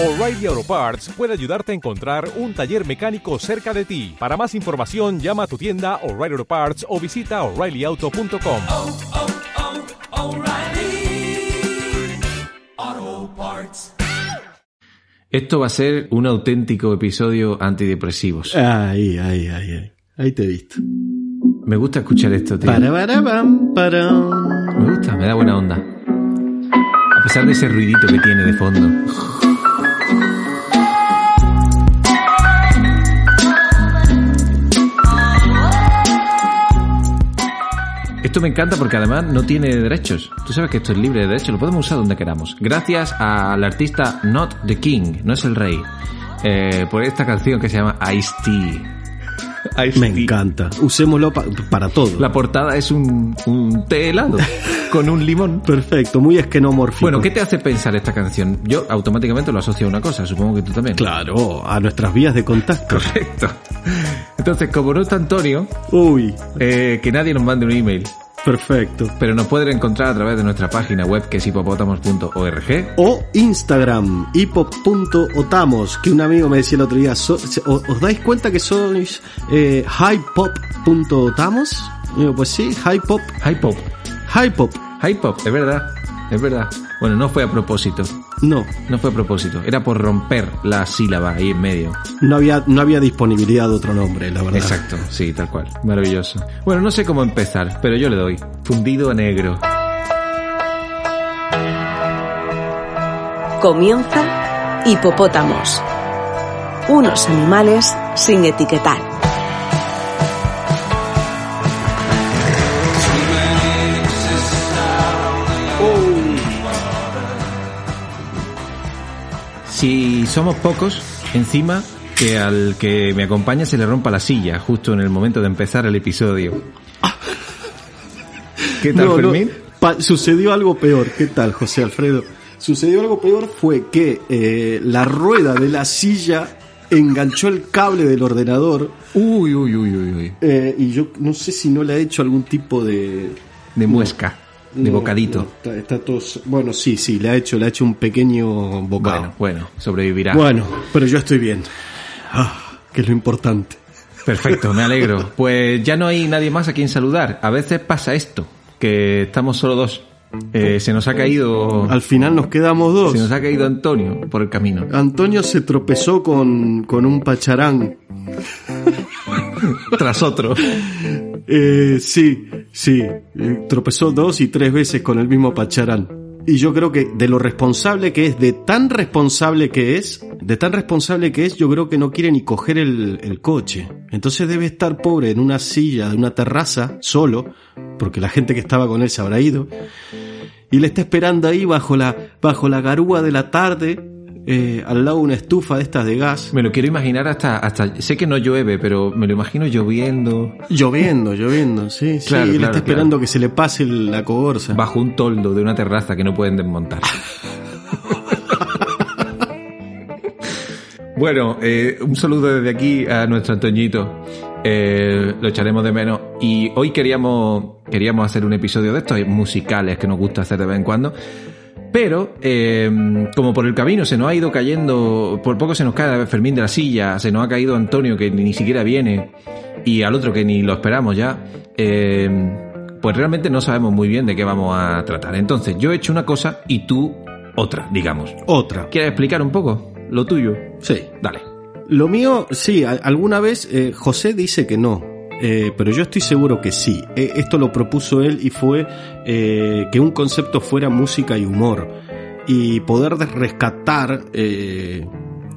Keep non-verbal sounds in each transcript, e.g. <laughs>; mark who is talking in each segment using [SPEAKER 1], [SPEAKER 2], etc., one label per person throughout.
[SPEAKER 1] O'Reilly Auto Parts puede ayudarte a encontrar un taller mecánico cerca de ti. Para más información, llama a tu tienda O'Reilly Auto Parts o visita oreillyauto.com.
[SPEAKER 2] oh, oh, Parts.
[SPEAKER 3] Esto va a ser un auténtico episodio antidepresivos.
[SPEAKER 4] Ay, ay, ay, ay. Ahí te he visto.
[SPEAKER 3] Me gusta escuchar esto, tío.
[SPEAKER 4] Para, para, pam, para.
[SPEAKER 3] Me gusta, me da buena onda. A pesar de ese ruidito que tiene de fondo. Esto me encanta porque además no tiene derechos. Tú sabes que esto es libre de derechos, lo podemos usar donde queramos. Gracias al artista Not the King, no es el rey, eh, por esta canción que se llama Ice Tea. Ice
[SPEAKER 4] Me
[SPEAKER 3] Tea.
[SPEAKER 4] encanta. Usémoslo pa- para todo.
[SPEAKER 3] La portada es un, un té helado <laughs> con un limón.
[SPEAKER 4] Perfecto, muy esquenomórfico.
[SPEAKER 3] Bueno, ¿qué te hace pensar esta canción? Yo automáticamente lo asocio a una cosa, supongo que tú también.
[SPEAKER 4] Claro, a nuestras vías de contacto.
[SPEAKER 3] Correcto. Entonces, como no está Antonio,
[SPEAKER 4] Uy,
[SPEAKER 3] eh, que nadie nos mande un email,
[SPEAKER 4] perfecto.
[SPEAKER 3] pero nos pueden encontrar a través de nuestra página web que es hipopótamos.org.
[SPEAKER 4] O Instagram, hipop.otamos, que un amigo me decía el otro día, so- ¿os dais cuenta que sois eh, highpop.otamos? Digo, pues sí, highpop,
[SPEAKER 3] Hypop.
[SPEAKER 4] highpop.
[SPEAKER 3] Hypop, es verdad. Es verdad. Bueno, no fue a propósito.
[SPEAKER 4] No,
[SPEAKER 3] No fue a propósito. Era por romper la sílaba ahí en medio.
[SPEAKER 4] no había, no había disponibilidad de otro nombre, la verdad.
[SPEAKER 3] Exacto, sí, tal cual. Maravilloso. Bueno, no sé cómo empezar, pero yo le doy. Fundido a negro.
[SPEAKER 5] Comienza Hipopótamos. Unos animales sin etiquetar.
[SPEAKER 3] Si somos pocos, encima que al que me acompaña se le rompa la silla justo en el momento de empezar el episodio. <laughs> ¿Qué tal,
[SPEAKER 4] No,
[SPEAKER 3] Fermín?
[SPEAKER 4] sucedió algo peor. ¿Qué tal, José Alfredo? Sucedió algo peor fue que eh, la rueda de la silla enganchó el cable del ordenador
[SPEAKER 3] Uy, uy, uy, uy, uy.
[SPEAKER 4] eh, y yo no sé si no le ha hecho algún tipo de...
[SPEAKER 3] De muesca, de
[SPEAKER 4] no,
[SPEAKER 3] bocadito.
[SPEAKER 4] está, está todo... Bueno, sí, sí, le ha hecho, le ha hecho un pequeño bocado.
[SPEAKER 3] Bueno, bueno, sobrevivirá.
[SPEAKER 4] Bueno, pero yo estoy bien. Ah, que es lo importante.
[SPEAKER 3] Perfecto, me alegro. <laughs> Pues ya no hay nadie más a quien saludar. A veces pasa esto, que estamos solo dos. Eh, se nos ha caído...
[SPEAKER 4] Al final nos quedamos dos.
[SPEAKER 3] Se nos ha caído Antonio por el camino.
[SPEAKER 4] Antonio se tropezó con, con un pacharán. <laughs>
[SPEAKER 3] Tras otro.
[SPEAKER 4] Eh, sí, sí. Eh, Tropezó dos y tres veces con el mismo Pacharán. Y yo creo que de lo responsable que es, de tan responsable que es, de tan responsable que es, yo creo que no quiere ni coger el, el coche. Entonces debe estar pobre en una silla de una terraza, solo, porque la gente que estaba con él se habrá ido. Y le está esperando ahí bajo la, bajo la garúa de la tarde, eh, al lado de una estufa de estas de gas.
[SPEAKER 3] Me lo quiero imaginar hasta, hasta... Sé que no llueve, pero me lo imagino lloviendo
[SPEAKER 4] Lloviendo, lloviendo, sí, sí.
[SPEAKER 3] Claro,
[SPEAKER 4] y él
[SPEAKER 3] claro,
[SPEAKER 4] está esperando que se le pase la cogorza.
[SPEAKER 3] bajo un toldo de una terraza que no pueden desmontar. <laughs> bueno, eh, un saludo desde aquí a nuestro Antoñito. Eh, lo echaremos de menos. Y hoy queríamos, queríamos hacer un episodio de estos musicales que nos gusta hacer de vez en cuando. Pero, eh, como por el camino se nos ha ido cayendo, por poco se nos cae Fermín de la silla, se nos ha caído Antonio que ni siquiera viene, y al otro que ni lo esperamos ya, eh, pues realmente no sabemos muy bien de qué vamos a tratar. Entonces, yo he hecho una cosa y tú otra, digamos.
[SPEAKER 4] Otra.
[SPEAKER 3] ¿Quieres explicar un poco lo tuyo?
[SPEAKER 4] Sí.
[SPEAKER 3] Dale.
[SPEAKER 4] Lo mío, sí, alguna vez eh, José dice que no, eh, pero yo estoy seguro que sí. Eh, esto lo propuso él y fue eh, que un concepto fuera música y humor y poder de- rescatar eh,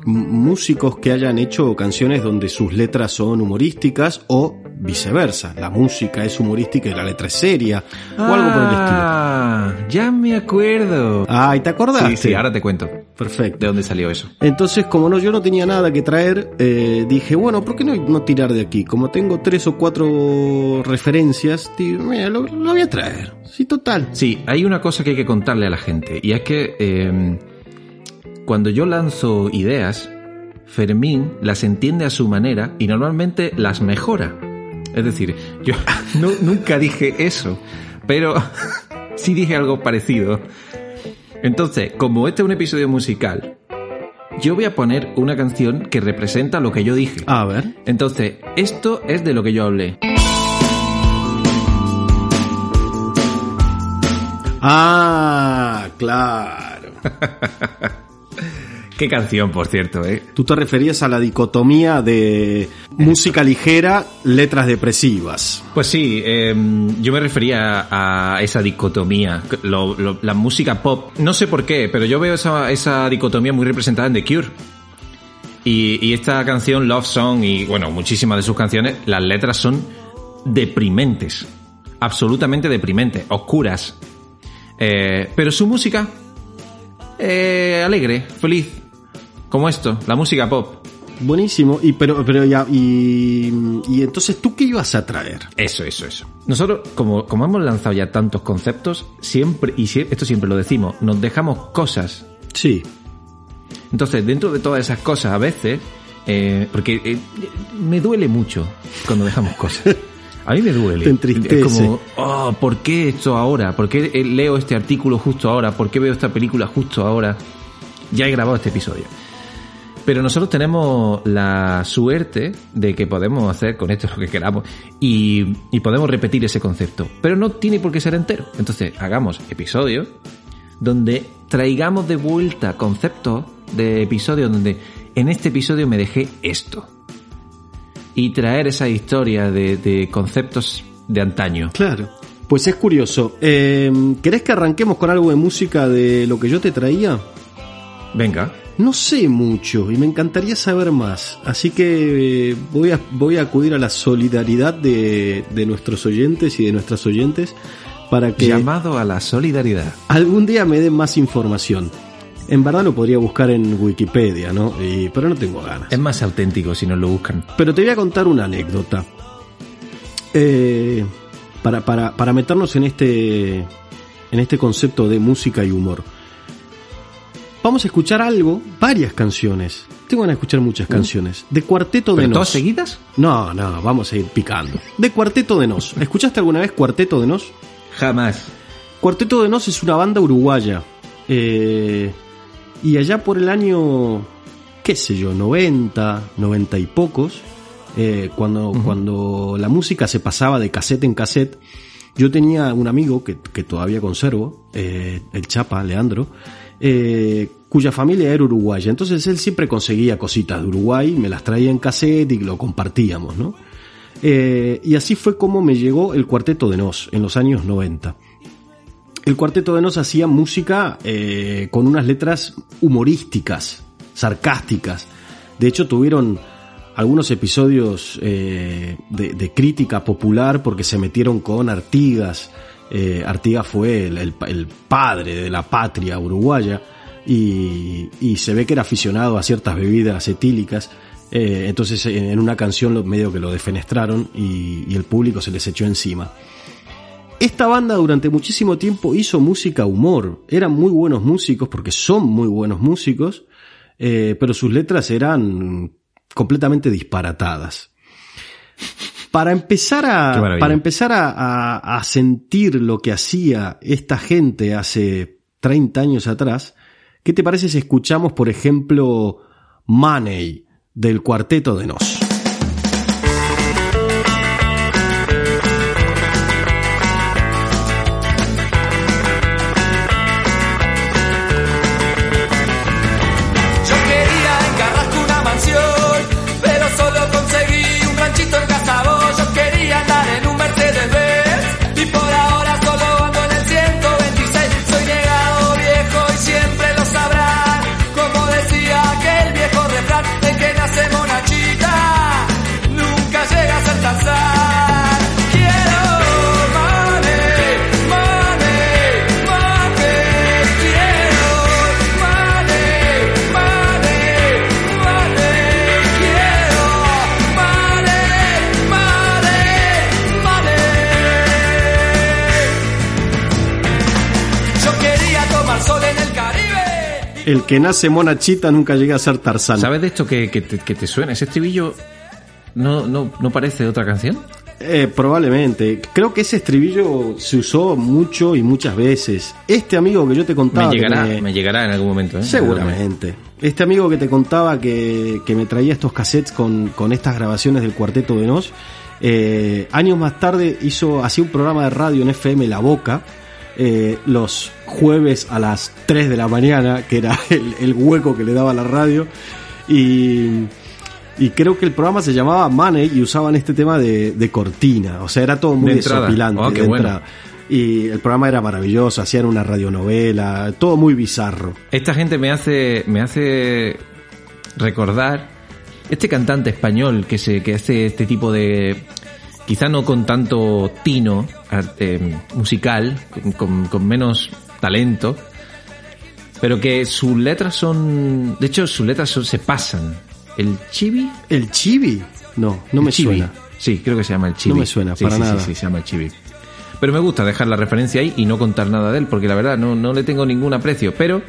[SPEAKER 4] músicos que hayan hecho canciones donde sus letras son humorísticas o viceversa. La música es humorística y la letra es seria o algo por el estilo.
[SPEAKER 3] Ah, ya me acuerdo.
[SPEAKER 4] Ay, ¿te acordaste?
[SPEAKER 3] sí, sí, ahora te cuento
[SPEAKER 4] Perfecto.
[SPEAKER 3] de dónde salió eso.
[SPEAKER 4] Entonces, como no, yo no tenía nada que traer, eh, dije, bueno, ¿por qué no, no tirar de aquí? Como tengo tres o cuatro referencias, digo, mira, lo, lo voy a traer. Sí, total.
[SPEAKER 3] Sí, hay una cosa que hay que contarle a la gente, y es que eh, cuando yo lanzo ideas, Fermín las entiende a su manera y normalmente las mejora. Es decir, yo <laughs> no- nunca dije eso, pero <laughs> sí dije algo parecido. Entonces, como este es un episodio musical, yo voy a poner una canción que representa lo que yo dije.
[SPEAKER 4] A ver.
[SPEAKER 3] Entonces, esto es de lo que yo hablé.
[SPEAKER 4] Ah, claro. <laughs>
[SPEAKER 3] Qué canción, por cierto, ¿eh?
[SPEAKER 4] Tú te referías a la dicotomía de música ligera, letras depresivas.
[SPEAKER 3] Pues sí, eh, yo me refería a esa dicotomía, lo- lo- la música pop. No sé por qué, pero yo veo esa, esa dicotomía muy representada en The Cure. Y, y esta canción, Love Song, y bueno, muchísimas de sus canciones, las letras son deprimentes. Absolutamente deprimentes, oscuras. Eh, pero su música, eh, alegre, feliz. Como esto, la música pop.
[SPEAKER 4] Buenísimo. Y pero, pero ya, y, y entonces tú qué ibas a traer?
[SPEAKER 3] Eso, eso, eso. Nosotros, como, como hemos lanzado ya tantos conceptos, siempre, y sie- esto siempre lo decimos, nos dejamos cosas.
[SPEAKER 4] Sí.
[SPEAKER 3] Entonces, dentro de todas esas cosas, a veces, eh, porque eh, me duele mucho cuando dejamos cosas. <laughs> A mí me duele.
[SPEAKER 4] Te entristece.
[SPEAKER 3] Es como, oh, ¿por qué esto ahora? ¿Por qué eh, leo este artículo justo ahora? ¿Por qué veo esta película justo ahora? Ya he grabado este episodio. Pero nosotros tenemos la suerte de que podemos hacer con esto lo que queramos y, y podemos repetir ese concepto. Pero no tiene por qué ser entero. Entonces, hagamos episodios donde traigamos de vuelta conceptos de episodios donde en este episodio me dejé esto. Y traer esa historia de, de conceptos de antaño.
[SPEAKER 4] Claro. Pues es curioso. Eh, ¿Querés que arranquemos con algo de música de lo que yo te traía?
[SPEAKER 3] Venga.
[SPEAKER 4] No sé mucho y me encantaría saber más. Así que eh, voy a, voy a acudir a la solidaridad de, de nuestros oyentes y de nuestras oyentes para que
[SPEAKER 3] Llamado a la solidaridad.
[SPEAKER 4] algún día me den más información. En verdad lo podría buscar en Wikipedia, ¿no? Y- pero no tengo ganas.
[SPEAKER 3] Es más auténtico si nos lo buscan.
[SPEAKER 4] Pero te voy a contar una anécdota. Eh, para, para, para meternos en este, en este concepto de música y humor. Vamos a escuchar algo, varias canciones. Tengo ganas de escuchar muchas canciones. De Cuarteto de
[SPEAKER 3] ¿Pero
[SPEAKER 4] Nos.
[SPEAKER 3] todas seguidas?
[SPEAKER 4] No, no, vamos a ir picando. De Cuarteto de Nos. ¿Escuchaste alguna vez Cuarteto de Nos?
[SPEAKER 3] Jamás.
[SPEAKER 4] Cuarteto de Nos es una banda uruguaya. Eh, y allá por el año, qué sé yo, 90, 90 y pocos, eh, cuando, cuando la música se pasaba de cassette en cassette, yo tenía un amigo que, que todavía conservo, eh, el Chapa, Leandro, eh, cuya familia era uruguaya. Entonces él siempre conseguía cositas de Uruguay, me las traía en cassette y lo compartíamos, ¿no? Eh, y así fue como me llegó el Cuarteto de Nos en los años 90. El Cuarteto de Nos hacía música eh, con unas letras humorísticas, sarcásticas. De hecho, tuvieron algunos episodios de crítica popular porque se metieron con Artigas. Eh, Artigas fue el, padre de la patria uruguaya y, se ve que era aficionado a ciertas bebidas etílicas. Eh, entonces, en, una canción medio que lo defenestraron y- y el público se les echó encima. Esta banda durante muchísimo tiempo hizo música humor. Eran muy buenos músicos porque son muy buenos músicos, eh, pero sus letras eran completamente disparatadas. Para empezar a, para empezar a, a- a sentir lo que hacía esta gente hace 30 años atrás, ¿qué te parece si escuchamos, por ejemplo, Money del Cuarteto de Nos?
[SPEAKER 2] El que nace monachita nunca llega a ser Tarzán.
[SPEAKER 3] ¿Sabes de esto que, que te, que te suena? ¿Ese estribillo no, no, no parece de otra canción?
[SPEAKER 4] Eh, probablemente. Creo que ese estribillo se usó mucho y muchas veces. Este amigo que yo te contaba.
[SPEAKER 3] Me llegará,
[SPEAKER 4] me-
[SPEAKER 3] me llegará en algún momento. ¿eh?
[SPEAKER 4] Seguramente. Este amigo que te contaba que, que me traía estos cassettes con, con estas grabaciones del Cuarteto de Nos, eh, años más tarde hizo, hacía un programa de radio en FM La Boca, eh, los jueves a las 3 de la mañana, que era <laughs> el, el hueco que le daba la radio, y, y creo que el programa se llamaba Money y usaban este tema de, de cortina, o sea, era todo muy
[SPEAKER 3] De
[SPEAKER 4] desopilante.
[SPEAKER 3] Oh, qué
[SPEAKER 4] de
[SPEAKER 3] bueno.
[SPEAKER 4] Y el programa era maravilloso, hacían una radionovela, todo muy bizarro.
[SPEAKER 3] Esta gente me hace, me hace recordar este cantante español que se, que hace este tipo de, quizá no con tanto tino eh, musical, con, menos talento, pero que sus letras son, de hecho sus letras son- se pasan. El chibi,
[SPEAKER 4] ¿El chibi? No, no me
[SPEAKER 3] chibi.
[SPEAKER 4] suena.
[SPEAKER 3] Sí, creo que se llama el chibi.
[SPEAKER 4] No me suena,
[SPEAKER 3] Sí,
[SPEAKER 4] para
[SPEAKER 3] sí,
[SPEAKER 4] nada.
[SPEAKER 3] Sí, sí, se llama el chibi. Pero me gusta dejar la referencia ahí y no contar nada de él, porque la verdad no, no le tengo ningún aprecio. Pero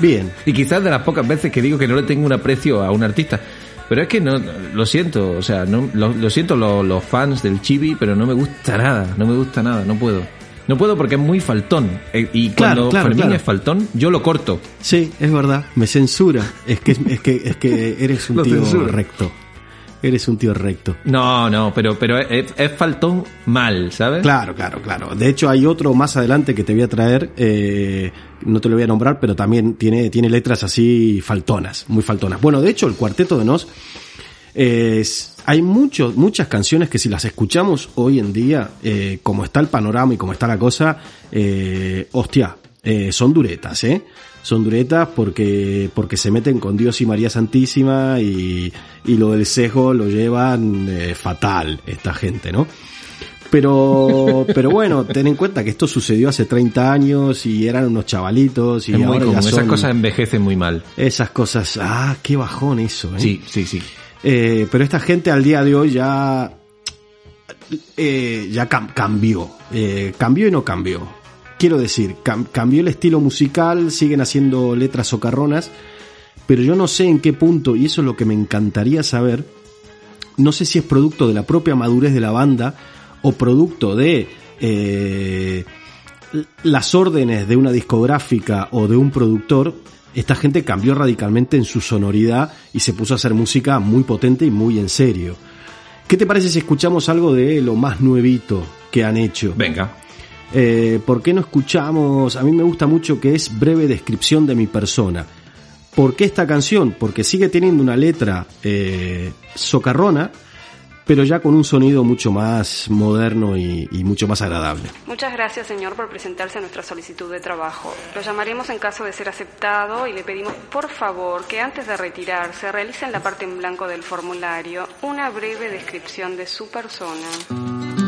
[SPEAKER 4] Bien.
[SPEAKER 3] y quizás de las pocas veces que digo que no le tengo un aprecio a un artista. Pero es que no, lo siento, o sea, no, lo, lo siento lo- los fans del Chibi, pero no me gusta nada, no me gusta nada, no puedo. No puedo porque es muy faltón. Eh, Y
[SPEAKER 4] Claro,
[SPEAKER 3] cuando
[SPEAKER 4] claro,
[SPEAKER 3] Fermín
[SPEAKER 4] claro.
[SPEAKER 3] es faltón, yo lo corto.
[SPEAKER 4] Sí, es verdad, me censura. Es que, es que, es que eres un tío
[SPEAKER 3] censura.
[SPEAKER 4] recto. Eres un tío recto.
[SPEAKER 3] No, no, pero, pero es, es faltón mal, ¿sabes?
[SPEAKER 4] Claro, claro, claro. De hecho, hay otro más adelante que te voy a traer. eh, no te lo voy a nombrar, pero también tiene, tiene letras así faltonas, muy faltonas. Bueno, de hecho, el cuarteto de Nos. es- hay muchos, muchas canciones que si las escuchamos hoy en día, eh, como está el panorama y como está la cosa, eh, hostia, eh, son duretas, ¿eh? Son duretas porque, porque se meten con Dios y María Santísima y, y lo del sesgo lo llevan eh, fatal esta gente, ¿no? Pero, pero bueno, ten en cuenta que esto sucedió hace 30 años y eran unos chavalitos y
[SPEAKER 3] es muy
[SPEAKER 4] ahora
[SPEAKER 3] común, esas cosas envejecen muy mal.
[SPEAKER 4] esas cosas, ah, qué bajón eso, ¿eh?
[SPEAKER 3] Sí, sí, sí.
[SPEAKER 4] Eh, pero esta gente al día de hoy ya, eh, ya cam- cambió, eh, cambió y no cambió. Quiero decir, cam- cambió el estilo musical, siguen haciendo letras socarronas, pero yo no sé en qué punto, y eso es lo que me encantaría saber, no sé si es producto de la propia madurez de la banda o producto de eh, las órdenes de una discográfica o de un productor, esta gente cambió radicalmente en su sonoridad y se puso a hacer música muy potente y muy en serio. ¿Qué te parece si escuchamos algo de lo más nuevito que han hecho?
[SPEAKER 3] Venga.
[SPEAKER 4] Eh, ¿Por qué no escuchamos? A mí me gusta mucho que es breve descripción de mi persona. ¿Por qué esta canción? Porque sigue teniendo una letra eh, socarrona, pero ya con un sonido mucho más moderno y, y mucho más agradable.
[SPEAKER 6] Muchas gracias, señor, por presentarse a nuestra solicitud de trabajo. Lo llamaremos en caso de ser aceptado y le pedimos, por favor, que antes de retirarse realice en la parte en blanco del formulario una breve descripción de su persona.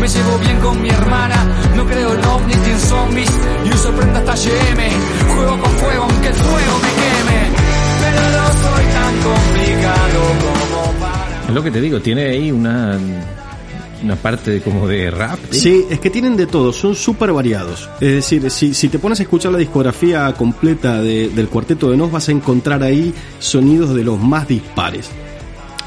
[SPEAKER 2] me llevo bien con mi hermana. No creo en ovnis ni en zombies y uso prenda hasta YM. Juego con fuego aunque el fuego me queme. Pero no soy tan complicado como para.
[SPEAKER 3] Es lo que te digo, tiene ahí una, una parte de- como de rap. ¿sí?
[SPEAKER 4] Sí, es que tienen de todo, son súper variados. Es decir, si, si te pones a escuchar la discografía completa de- del Cuarteto de Nos, vas a encontrar ahí sonidos de los más dispares.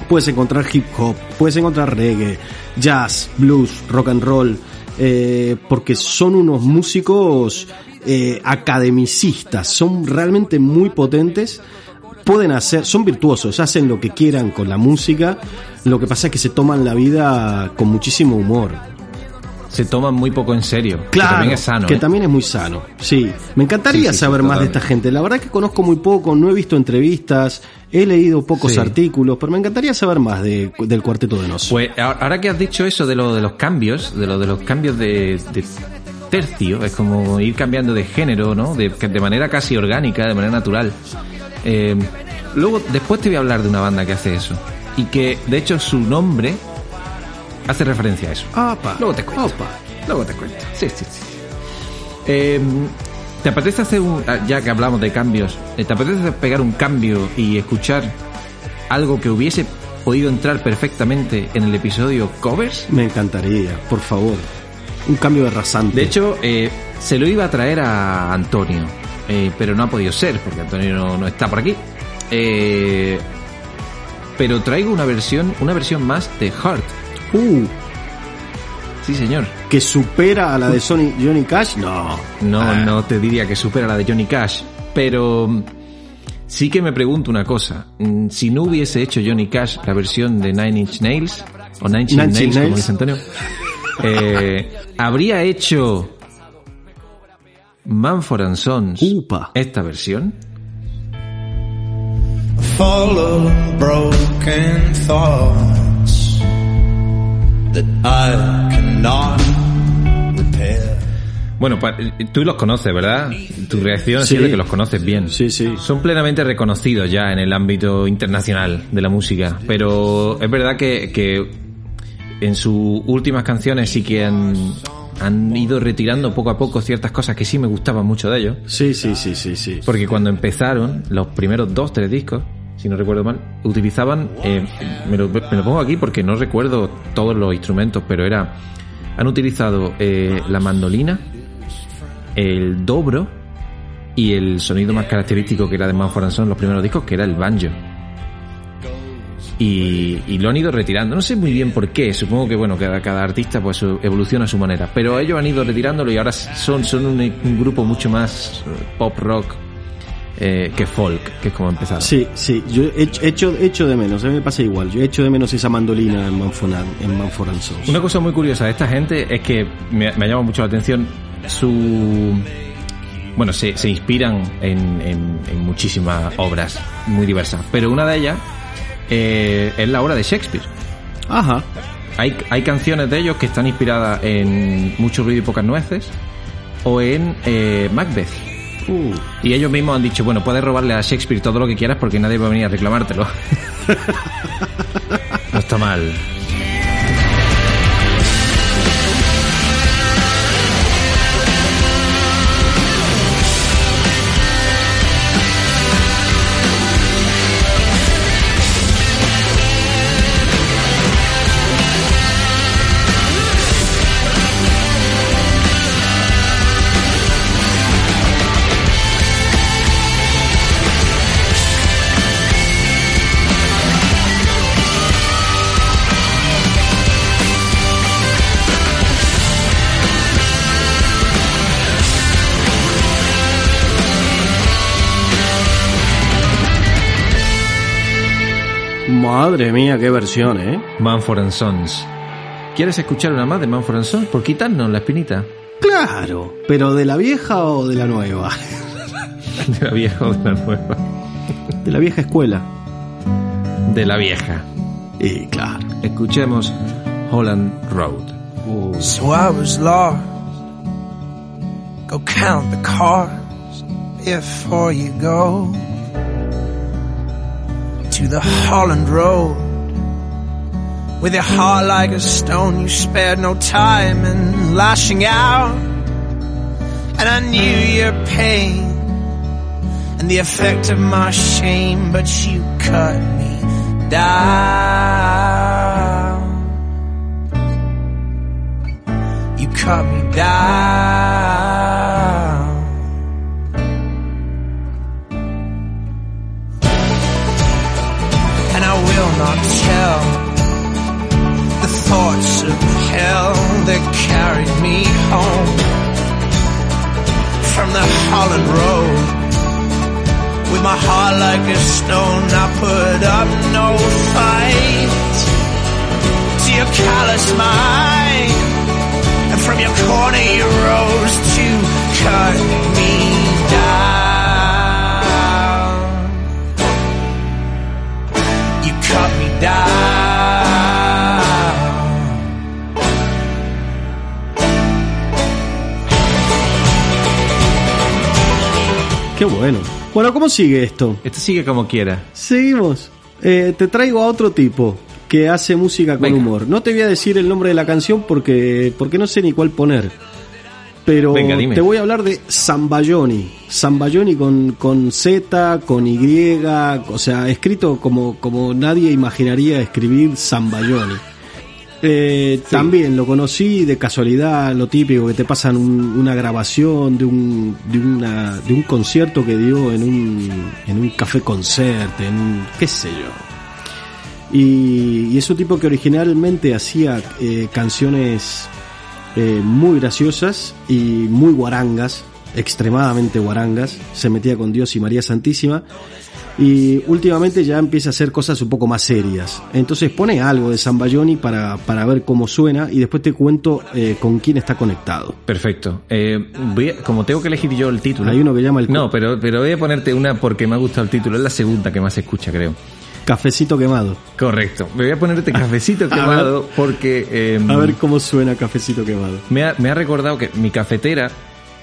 [SPEAKER 4] Puedes encontrar hip hop, puedes encontrar reggae, jazz, blues, rock and roll, eh, porque son unos músicos eh, academicistas, son realmente muy potentes pueden hacer, son virtuosos, hacen lo que quieran con la música, lo que pasa es que se toman la vida con muchísimo humor.
[SPEAKER 3] Se toman muy poco en serio. que
[SPEAKER 4] Claro,
[SPEAKER 3] también es sano.
[SPEAKER 4] que
[SPEAKER 3] ¿eh?
[SPEAKER 4] también es muy sano. Sí, me encantaría
[SPEAKER 3] Sí, sí,
[SPEAKER 4] saber más de esta gente. La verdad que conozco muy poco, no he visto entrevistas, he leído pocos
[SPEAKER 3] Sí.
[SPEAKER 4] artículos, pero me encantaría saber más de- del Cuarteto de Nos.
[SPEAKER 3] Pues ahora que has dicho eso de lo de los cambios, de lo de los cambios de, de tercio, es como ir cambiando de género, ¿no? De, de manera casi orgánica, de manera natural. Eh, luego, después te voy a hablar de una banda que hace eso. Y que, de hecho, su nombre hace referencia a eso.
[SPEAKER 4] Opa.
[SPEAKER 3] Luego te cuento.
[SPEAKER 4] Opa.
[SPEAKER 3] Luego te cuento. Sí, sí, sí. Eh, ¿Te apetece hacer un. ah, Ya que hablamos de cambios, eh, ¿te apetece pegar un cambio y escuchar algo que hubiese podido entrar perfectamente en el episodio covers?
[SPEAKER 4] Me encantaría, por favor. Un cambio de rasante.
[SPEAKER 3] De hecho, eh, se lo iba a traer a Antonio, eh, pero no ha podido ser porque Antonio no, no está por aquí. Eh, pero traigo una versión, una versión más de Heart.
[SPEAKER 4] Uh,
[SPEAKER 3] Sí, señor.
[SPEAKER 4] que supera a la de Sony, Johnny Cash. No.
[SPEAKER 3] No,
[SPEAKER 4] Ah.
[SPEAKER 3] no te diría que supera la de Johnny Cash, pero mm, sí que me pregunto una cosa. Mm, Si no hubiese hecho Johnny Cash la versión de Nine Inch Nails, o Nine Inch
[SPEAKER 4] Nine
[SPEAKER 3] Nails, como dice Antonio, eh, habría hecho Manford and Sons
[SPEAKER 4] Upa.
[SPEAKER 3] esta versión.
[SPEAKER 7] broken thoughts that I cannot repair.
[SPEAKER 3] Bueno, pa- tú los conoces, ¿verdad? Tu reacción
[SPEAKER 4] Sí.
[SPEAKER 3] sido de que los conoces bien.
[SPEAKER 4] Sí, sí.
[SPEAKER 3] Son plenamente reconocidos ya en el ámbito internacional de la música, pero es verdad que, que en sus últimas canciones sí que han, han ido retirando poco a poco ciertas cosas que sí me gustaban mucho de ellos,
[SPEAKER 4] Sí, sí, sí, sí, sí.
[SPEAKER 3] porque cuando empezaron, los primeros dos, tres discos, si no recuerdo mal, utilizaban, eh, me, lo, me lo pongo aquí porque no recuerdo todos los instrumentos, pero era, han utilizado eh, la mandolina, el dobro y el sonido más característico que era de Sons en los primeros discos, que era el banjo. Y, lo han ido retirando. No sé muy bien por qué. Supongo que bueno, cada, cada artista pues evoluciona a su manera. Pero ellos han ido retirándolo y ahora son, son un, un grupo mucho más eh, pop rock eh, que folk, que es como empezaron.
[SPEAKER 4] Sí, sí, yo he hecho, hecho, hecho de menos, a mí me pasa igual, yo he hecho de menos esa mandolina en Manford, en Sons.
[SPEAKER 3] Una cosa muy curiosa de esta gente es que me, me ha llamado mucho la atención su... Bueno, se, se inspiran en, en- en muchísimas obras muy diversas, pero una de ellas eh, es la obra de Shakespeare.
[SPEAKER 4] Ajá,
[SPEAKER 3] Hay, hay canciones de ellos que están inspiradas en Mucho ruido y pocas nueces o en eh, Macbeth.
[SPEAKER 4] Uh,
[SPEAKER 3] Y ellos mismos han dicho, bueno, puedes robarle a Shakespeare todo lo que quieras porque nadie va a venir a reclamártelo. <laughs> no está mal.
[SPEAKER 4] Madre mía, qué versión, ¿eh?
[SPEAKER 3] Manford and Sons. ¿Quieres escuchar una más de Manford and Sons? Por quitarnos la espinita.
[SPEAKER 4] Claro, pero ¿de la vieja o de la nueva? <laughs>
[SPEAKER 3] De la vieja o de la nueva.
[SPEAKER 4] De la vieja escuela.
[SPEAKER 3] De la vieja.
[SPEAKER 4] Y claro.
[SPEAKER 3] Escuchemos Holland Road.
[SPEAKER 7] So I was lost. Go count the cars before you go to the Holland Road. With your heart like a stone, you spared no time in lashing out. And I knew your pain and the effect of my shame, but you cut me down. You cut me down. The thoughts of hell that carried me home from the Holland Road. With my heart like a stone, I put up no fight to your callous mind. And from your corner you rose to cut me
[SPEAKER 4] Qué bueno. Bueno, ¿cómo sigue esto?
[SPEAKER 3] Esto sigue como quiera.
[SPEAKER 4] Seguimos. Eh, te traigo a otro tipo que hace música con
[SPEAKER 3] Venga.
[SPEAKER 4] humor. No te voy a decir el nombre de la canción porque, porque no sé ni cuál poner. Pero
[SPEAKER 3] Venga,
[SPEAKER 4] te voy a hablar de Zambayoni. Zambayoni con, con Z, con Y, o sea, escrito como, como nadie imaginaría escribir Zambayoni. Eh, También lo conocí de casualidad, lo típico que te pasan un- una grabación de un, de, una, de un concierto que dio en un, en un café concert, en un, qué sé yo. Y, y es un tipo que originalmente hacía eh, canciones eh, muy graciosas y muy guarangas, extremadamente guarangas. Se metía con Dios y María Santísima. Y últimamente ya empieza a hacer cosas un poco más serias. Entonces pone algo de Zambayoni para, para ver cómo suena y después te cuento eh, con quién está conectado.
[SPEAKER 3] Perfecto. Eh, voy a- como tengo que elegir yo el título.
[SPEAKER 4] Hay uno que llama el
[SPEAKER 3] No, pero, pero voy a ponerte una porque me ha gustado el título. Es la segunda que más se escucha, creo.
[SPEAKER 4] Cafecito quemado.
[SPEAKER 3] Correcto. Me voy a ponerte <laughs> cafecito
[SPEAKER 4] A
[SPEAKER 3] quemado porque eh,
[SPEAKER 4] A ver cómo suena Cafecito quemado.
[SPEAKER 3] me, ha, me ha recordado que mi cafetera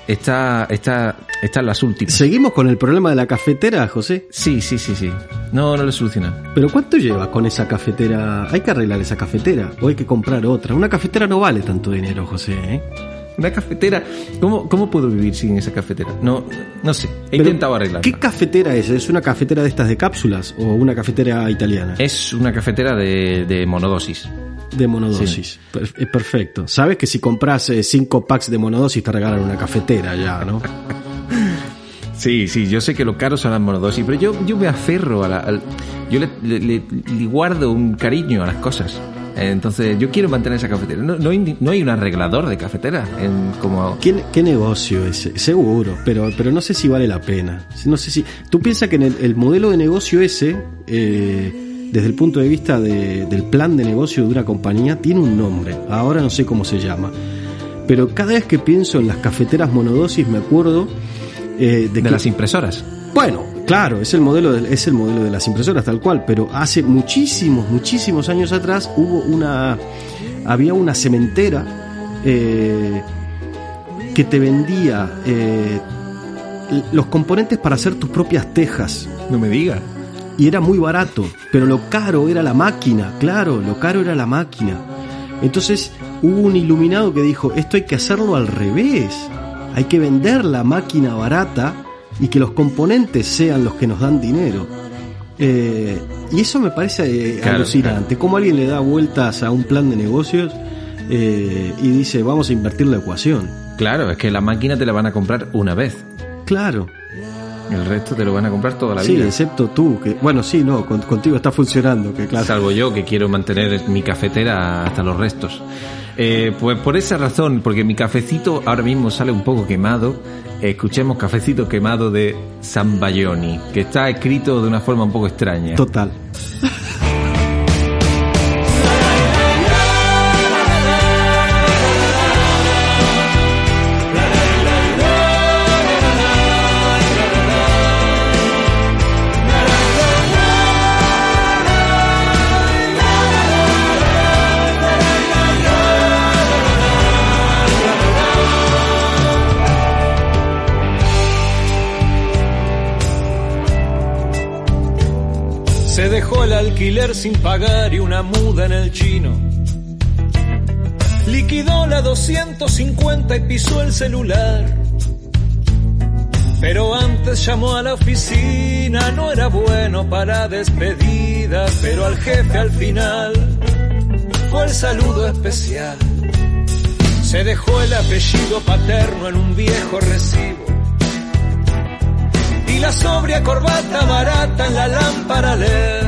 [SPEAKER 3] está, está, está en las últimas.
[SPEAKER 4] Seguimos con el problema de la cafetera, José.
[SPEAKER 3] Sí, sí, sí, sí. No, no lo he solucionado.
[SPEAKER 4] Pero ¿cuánto llevas con esa cafetera? Hay que arreglar esa cafetera o hay que comprar otra. Una cafetera no vale tanto dinero, José. ¿eh?
[SPEAKER 3] Una cafetera. ¿Cómo, ¿Cómo puedo vivir sin esa cafetera? No, no sé. He intentado arreglarla.
[SPEAKER 4] ¿Qué cafetera es? ¿Es una cafetera de estas de cápsulas o una cafetera italiana?
[SPEAKER 3] Es una cafetera de, de monodosis.
[SPEAKER 4] De monodosis. Per- eh, perfecto. Sabes que si compras eh, cinco packs de monodosis te regalan una cafetera ya, ¿no? <laughs>
[SPEAKER 3] Sí, sí, yo sé que lo caro son las monodosis, pero yo, yo me aferro a la. yo le, le- le- le guardo un cariño a las cosas. Entonces, yo quiero mantener esa cafetera. No, no, hay, no hay un arreglador de cafetera en, como.
[SPEAKER 4] ¿Qué, qué negocio ese? Seguro, pero, pero no sé si vale la pena. No sé si. Tú piensas que en el, el modelo de negocio ese, eh, desde el punto de vista de- del plan de negocio de una compañía, tiene un nombre. Ahora no sé cómo se llama. Pero cada vez que pienso en las cafeteras monodosis me acuerdo eh, de,
[SPEAKER 3] De
[SPEAKER 4] que
[SPEAKER 3] las impresoras.
[SPEAKER 4] bueno, claro, es el modelo de, es el modelo de las impresoras tal cual, pero hace muchísimos, muchísimos años atrás hubo una había una cementera eh, que te vendía eh, los componentes para hacer tus propias tejas
[SPEAKER 3] No me digas.
[SPEAKER 4] y era muy barato, pero lo caro era la máquina, claro, lo caro era la máquina. Entonces hubo un iluminado que dijo, esto hay que hacerlo al revés, hay que vender la máquina barata y que los componentes sean los que nos dan dinero. Eh, y eso me parece eh,
[SPEAKER 3] Claro,
[SPEAKER 4] alucinante, cómo alguien le da vueltas a un plan de negocios eh, y dice, vamos a invertir la ecuación.
[SPEAKER 3] Claro, es que la máquina te la van a comprar una vez.
[SPEAKER 4] Claro,
[SPEAKER 3] El resto te lo van a comprar toda la
[SPEAKER 4] sí,
[SPEAKER 3] vida.
[SPEAKER 4] excepto tú, que bueno, sí, no, con- contigo está funcionando, que claro.
[SPEAKER 3] Salvo yo que quiero mantener mi cafetera hasta los restos. Eh, pues por esa razón, porque mi cafecito ahora mismo sale un poco quemado, escuchemos Cafecito Quemado de Zambayoni, que está escrito de una forma un poco extraña.
[SPEAKER 4] Total.
[SPEAKER 8] Se dejó el alquiler sin pagar y una muda en el chino. Liquidó la 250 y pisó el celular. Pero antes llamó a la oficina, no era bueno para despedida, pero al jefe al final fue el saludo especial. Se dejó el apellido paterno en un viejo recibo y la sobria corbata barata en la lámpara LED.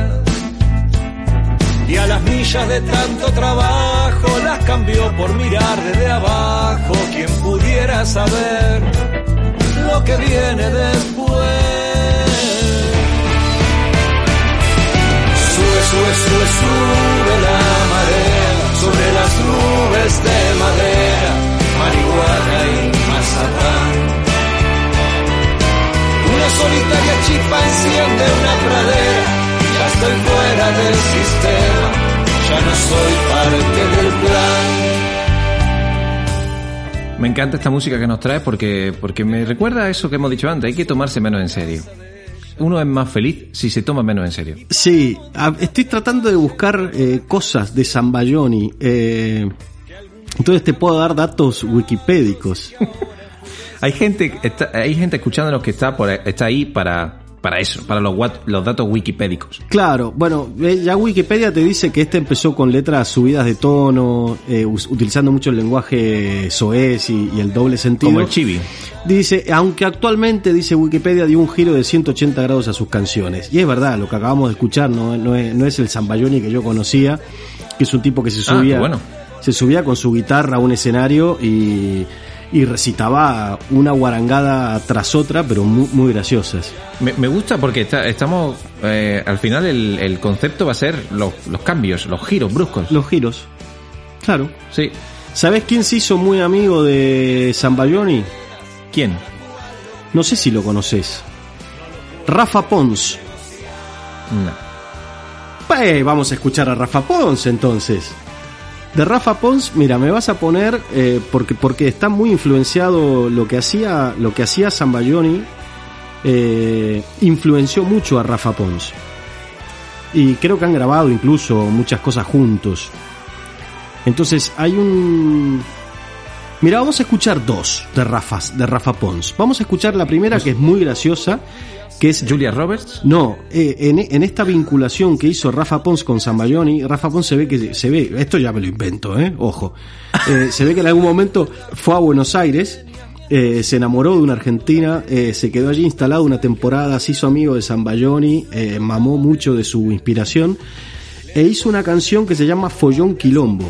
[SPEAKER 8] Y a las millas de tanto trabajo las cambió por mirar desde abajo. Quien pudiera saber lo que viene después. Sube, sube, sube, sube la marea sobre las nubes de madera, marihuana solitaria chispa enciende una pradera. Ya estoy fuera del sistema, ya no soy parte del plan.
[SPEAKER 3] Me encanta esta música que nos traes porque, porque me recuerda a eso que hemos dicho antes, hay que tomarse menos en serio. Uno es más feliz si se toma menos en serio.
[SPEAKER 4] Sí, estoy tratando de buscar eh, cosas de Zambayoni. Eh, entonces te puedo dar datos wikipédicos. <laughs>
[SPEAKER 3] Hay gente, está- hay gente escuchándonos que está, por, está ahí para, para eso, para los, los datos wikipédicos.
[SPEAKER 4] Claro, bueno, eh, ya Wikipedia te dice que este empezó con letras subidas de tono, eh, utilizando mucho el lenguaje soez y, y el doble sentido.
[SPEAKER 3] Como el chibi.
[SPEAKER 4] Dice, aunque actualmente, dice Wikipedia, dio un giro de 180 grados a sus canciones. Y es verdad, lo que acabamos de escuchar no, no es, no es el Zambayoni que yo conocía, que es un tipo que se
[SPEAKER 3] Ah,
[SPEAKER 4] subía,
[SPEAKER 3] bueno.
[SPEAKER 4] se subía con su guitarra a un escenario y, y recitaba una guarangada tras otra, pero muy, muy graciosas.
[SPEAKER 3] Me, me gusta porque está- estamos, eh, al final el, el concepto va a ser los, los cambios, los giros bruscos.
[SPEAKER 4] Los giros. Claro.
[SPEAKER 3] Sí.
[SPEAKER 4] ¿Sabes quién se hizo muy amigo de Zambayoni?
[SPEAKER 3] ¿Quién?
[SPEAKER 4] No sé si lo conoces. Rafa Pons.
[SPEAKER 3] No.
[SPEAKER 4] Eh, vamos a escuchar a Rafa Pons entonces. De Rafa Pons, mira, me vas a poner eh, porque porque está muy influenciado lo que hacía lo que hacía Zambayoni eh, influenció mucho a Rafa Pons y creo que han grabado incluso muchas cosas juntos. Entonces hay un Mira, vamos a escuchar dos de Rafa de Rafa Pons. Vamos a escuchar la primera que es muy graciosa, que es
[SPEAKER 3] Julia Roberts.
[SPEAKER 4] no, eh, en, esta vinculación que hizo Rafa Pons con Zambayoni, Rafa Pons se ve que se ve, esto ya me lo invento, eh, ojo, Eh, se ve que en algún momento fue a Buenos Aires, eh, se enamoró de una argentina, se quedó allí instalado una temporada, se hizo amigo de Zambayoni, mamó mucho de su inspiración e hizo una canción que se llama Follón Quilombo.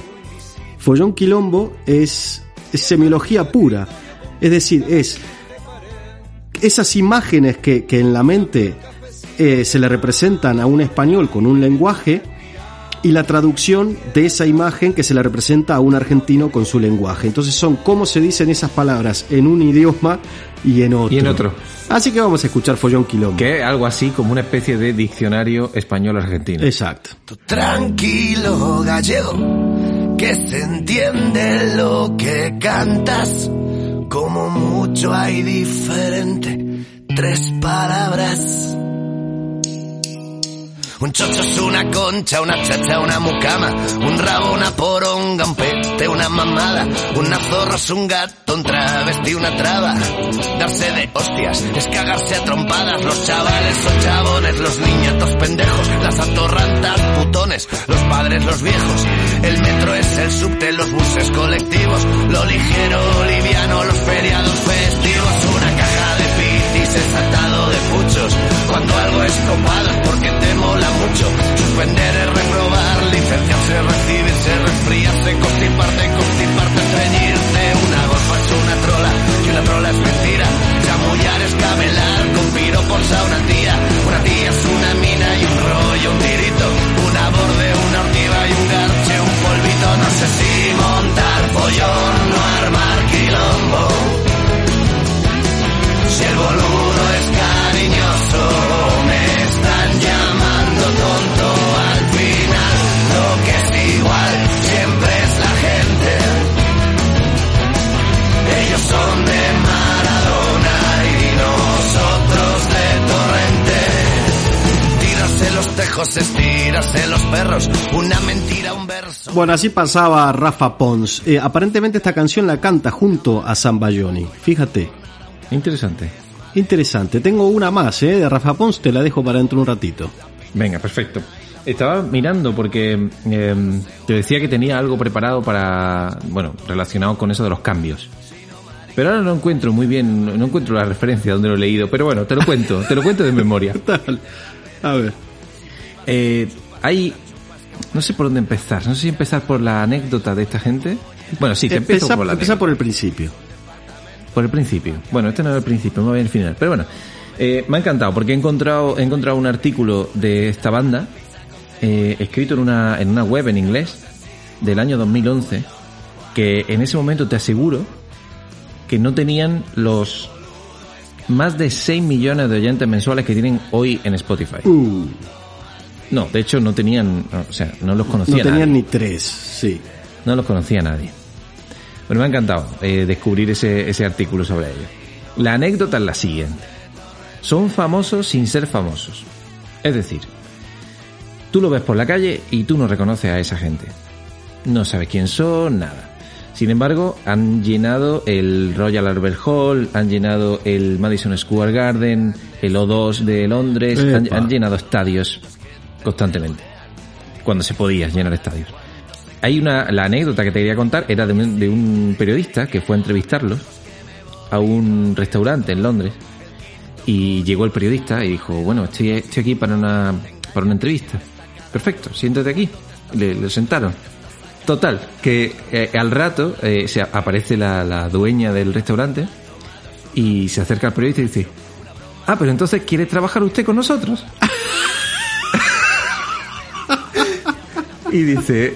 [SPEAKER 4] Follón Quilombo es semiología pura, es decir, es esas imágenes que, que en la mente eh, se le representan a un español con un lenguaje y la traducción de esa imagen que se le representa a un argentino con su lenguaje. Entonces son cómo se dicen esas palabras en un idioma y en otro.
[SPEAKER 3] Y en otro.
[SPEAKER 4] Así que vamos a escuchar Follón Quilombo.
[SPEAKER 3] Que es algo así como una especie de diccionario español-argentino.
[SPEAKER 4] Exacto.
[SPEAKER 9] Tranquilo, gallego, que se entiende lo que cantas. Como mucho hay diferente, tres palabras. Un chocho es una concha, una chacha, una mucama, un rabo, una poronga, un pete, una mamada, una zorra es un gato, un travesti, una traba. Darse de hostias es cagarse a trompadas, los chavales son chabones, los niñatos pendejos, las atorrantas putones, los padres, los viejos. El metro es el subte, los buses colectivos, lo ligero, liviano, los feriados festivos, una caja de pitis es atado de puchos. Cuando algo es copado es porque te mola mucho. Suspender es reprobar, licenciarse, recibirse, resfriarse, constiparte, constiparte, estreñirte. Una golfa es una trola y una trola es mentira. Chamullar es camelar, con piropos a una tía. Una tía es una mina y un rollo, un tirito. Una borde, una ortiva y un garche, un polvito. No sé si montar pollón o armar quilombo. Si el boludo Tejos, estirarse los perros. Una mentira, un verso.
[SPEAKER 4] Bueno, así pasaba Rafa Pons. Eh, aparentemente esta canción la canta junto a Zambayoni. Fíjate.
[SPEAKER 3] Interesante.
[SPEAKER 4] Interesante. Tengo una más, ¿eh? De Rafa Pons, te la dejo para dentro de un ratito.
[SPEAKER 3] Venga, perfecto. Estaba mirando porque eh, te decía que tenía algo preparado para, bueno, relacionado con eso de los cambios. Pero ahora no encuentro muy bien, no encuentro la referencia donde lo he leído, pero bueno, te lo cuento, te lo cuento de memoria. <laughs>
[SPEAKER 4] A ver.
[SPEAKER 3] Eh, hay, no sé por dónde empezar, no sé si empezar por la anécdota de esta gente. Bueno, sí, te empiezo
[SPEAKER 4] Empieza,
[SPEAKER 3] por la
[SPEAKER 4] empieza
[SPEAKER 3] anécdota.
[SPEAKER 4] por el principio.
[SPEAKER 3] Por el principio. Bueno, este no es el principio, me voy al final. Pero bueno, eh, me ha encantado porque he encontrado, he encontrado un artículo de esta banda eh, escrito en una, en una web en inglés del año 2011 que en ese momento te aseguro que no tenían los más de 6 millones de oyentes mensuales que tienen hoy en Spotify.
[SPEAKER 4] Uh,
[SPEAKER 3] No, de hecho no tenían, no, o sea, no los
[SPEAKER 4] no
[SPEAKER 3] conocía
[SPEAKER 4] tenían
[SPEAKER 3] nadie.
[SPEAKER 4] ni tres, sí.
[SPEAKER 3] No los conocía nadie. Bueno, me ha encantado eh, descubrir ese, ese artículo sobre ello. La anécdota es la siguiente. Son famosos sin ser famosos. Es decir, tú lo ves por la calle y tú no reconoces a esa gente. No sabes quién son, nada. Sin embargo, han llenado el Royal Albert Hall, han llenado el Madison Square Garden, el O2 de Londres, han llenado estadios constantemente. Cuando se podía llenar estadios. Hay una, la anécdota que te quería contar era de un, de un periodista que fue a entrevistarlos a un restaurante en Londres y llegó el periodista y dijo, bueno, estoy, estoy aquí para una, para una entrevista. Perfecto, siéntate aquí. Le, sentaron. Total, que eh, al rato eh, se aparece la, la dueña del restaurante y se acerca al periodista y dice, ah, pero entonces ¿quiere trabajar usted con nosotros? <laughs> y dice,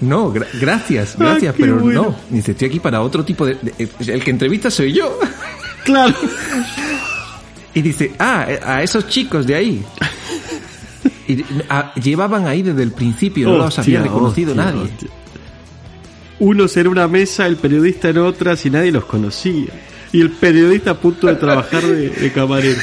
[SPEAKER 3] no, gra- gracias, gracias,
[SPEAKER 4] Ah,
[SPEAKER 3] pero
[SPEAKER 4] bueno.
[SPEAKER 3] no. Dice, estoy aquí para otro tipo de... de- el que entrevista soy yo. <laughs>
[SPEAKER 4] Claro.
[SPEAKER 3] Y dice, ah, a esos chicos de ahí. Y ah, llevaban ahí desde el principio, no los había reconocido
[SPEAKER 4] hostia,
[SPEAKER 3] nadie.
[SPEAKER 4] hostia. Unos en una mesa, el periodista en otra, si nadie los conocía. Y el periodista a punto de trabajar de, de camarero.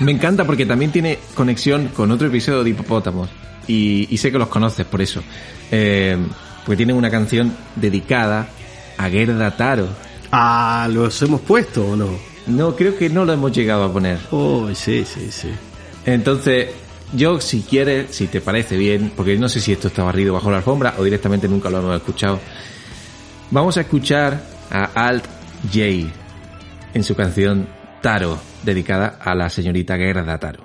[SPEAKER 3] Me encanta porque también tiene conexión con otro episodio de Hipopótamos. Y, y sé que los conoces por eso. Eh, porque tienen una canción dedicada a Gerda Taro.
[SPEAKER 4] Ah, ¿los hemos puesto o no?
[SPEAKER 3] No, creo que no lo hemos llegado a poner.
[SPEAKER 4] Oh, sí, sí, sí.
[SPEAKER 3] Entonces, yo si quieres, si te parece bien, porque no sé si esto está barrido bajo la alfombra o directamente nunca lo hemos escuchado, vamos a escuchar a Alt J en su canción Taro, dedicada a la señorita Gerda Taro.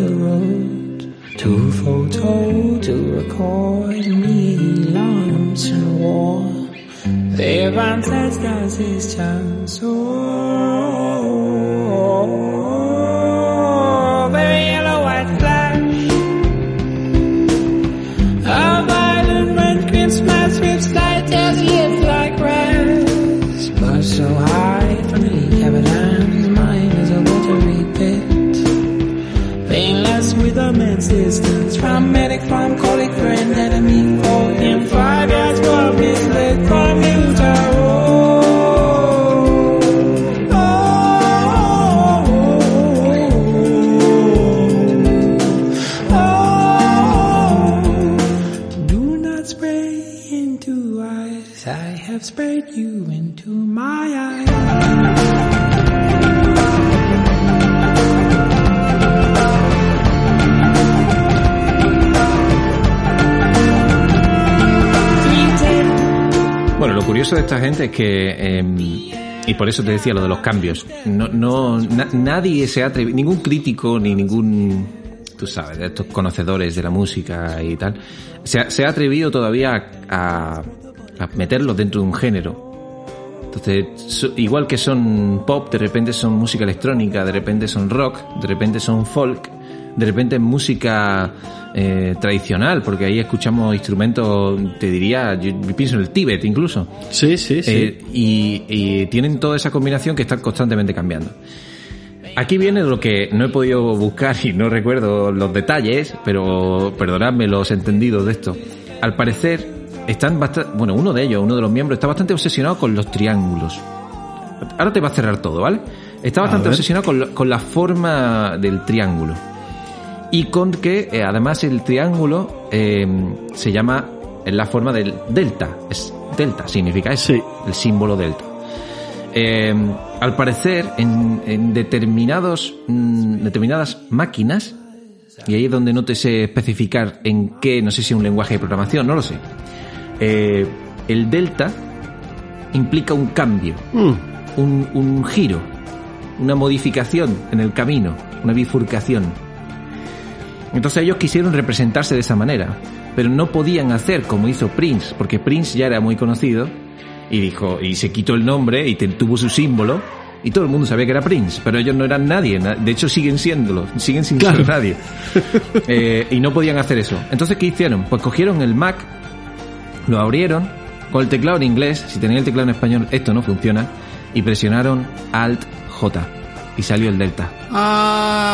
[SPEAKER 10] The road. Two photo to record me lumps and war. They van says gas his chance. Oh,
[SPEAKER 3] curioso de esta gente es que, eh, y por eso te decía lo de los cambios, no, no, na- nadie se ha atrevido, ningún crítico ni ningún, tú sabes, de estos conocedores de la música y tal, se ha, atrevido todavía a, a meterlos dentro de un género. Entonces, igual que son pop, de repente son música electrónica, de repente son rock, de repente son folk, de repente es música eh, tradicional, porque ahí escuchamos instrumentos, te diría, yo pienso en el Tíbet incluso.
[SPEAKER 4] Sí, sí, sí.
[SPEAKER 3] Eh, y, y tienen toda esa combinación que está constantemente cambiando. Aquí viene lo que no he podido buscar y no recuerdo los detalles, pero perdonadme los entendidos de esto. Al parecer, están bastante, bueno, uno de ellos, uno de los miembros, está bastante obsesionado con los triángulos. Ahora te va a cerrar todo, ¿vale? Está bastante obsesionado con, con la forma del triángulo. Y con que, eh, además, el triángulo eh, se llama en la forma del delta. Es delta, significa eso.
[SPEAKER 4] Sí.
[SPEAKER 3] El símbolo delta. Eh, al parecer, en, en determinados, mm, determinadas máquinas, y ahí es donde no te sé especificar en qué, no sé si un lenguaje de programación, no lo sé. Eh, el delta implica un cambio,
[SPEAKER 4] Mm,
[SPEAKER 3] un, un giro, una modificación en el camino, una bifurcación. Entonces ellos quisieron representarse de esa manera, pero no podían hacer como hizo Prince, porque Prince ya era muy conocido y dijo y se quitó el nombre y tuvo su símbolo Y todo el mundo sabía que era Prince, pero ellos no eran nadie. na- De hecho, siguen siéndolo, siguen sin
[SPEAKER 4] Claro.
[SPEAKER 3] ser nadie. <laughs> Eh, y no podían hacer eso. Entonces, ¿qué hicieron? Pues cogieron el Mac, lo abrieron con el teclado en inglés. Si tenían el teclado en español, esto no funciona. Y presionaron Alt J. Y salió el Delta.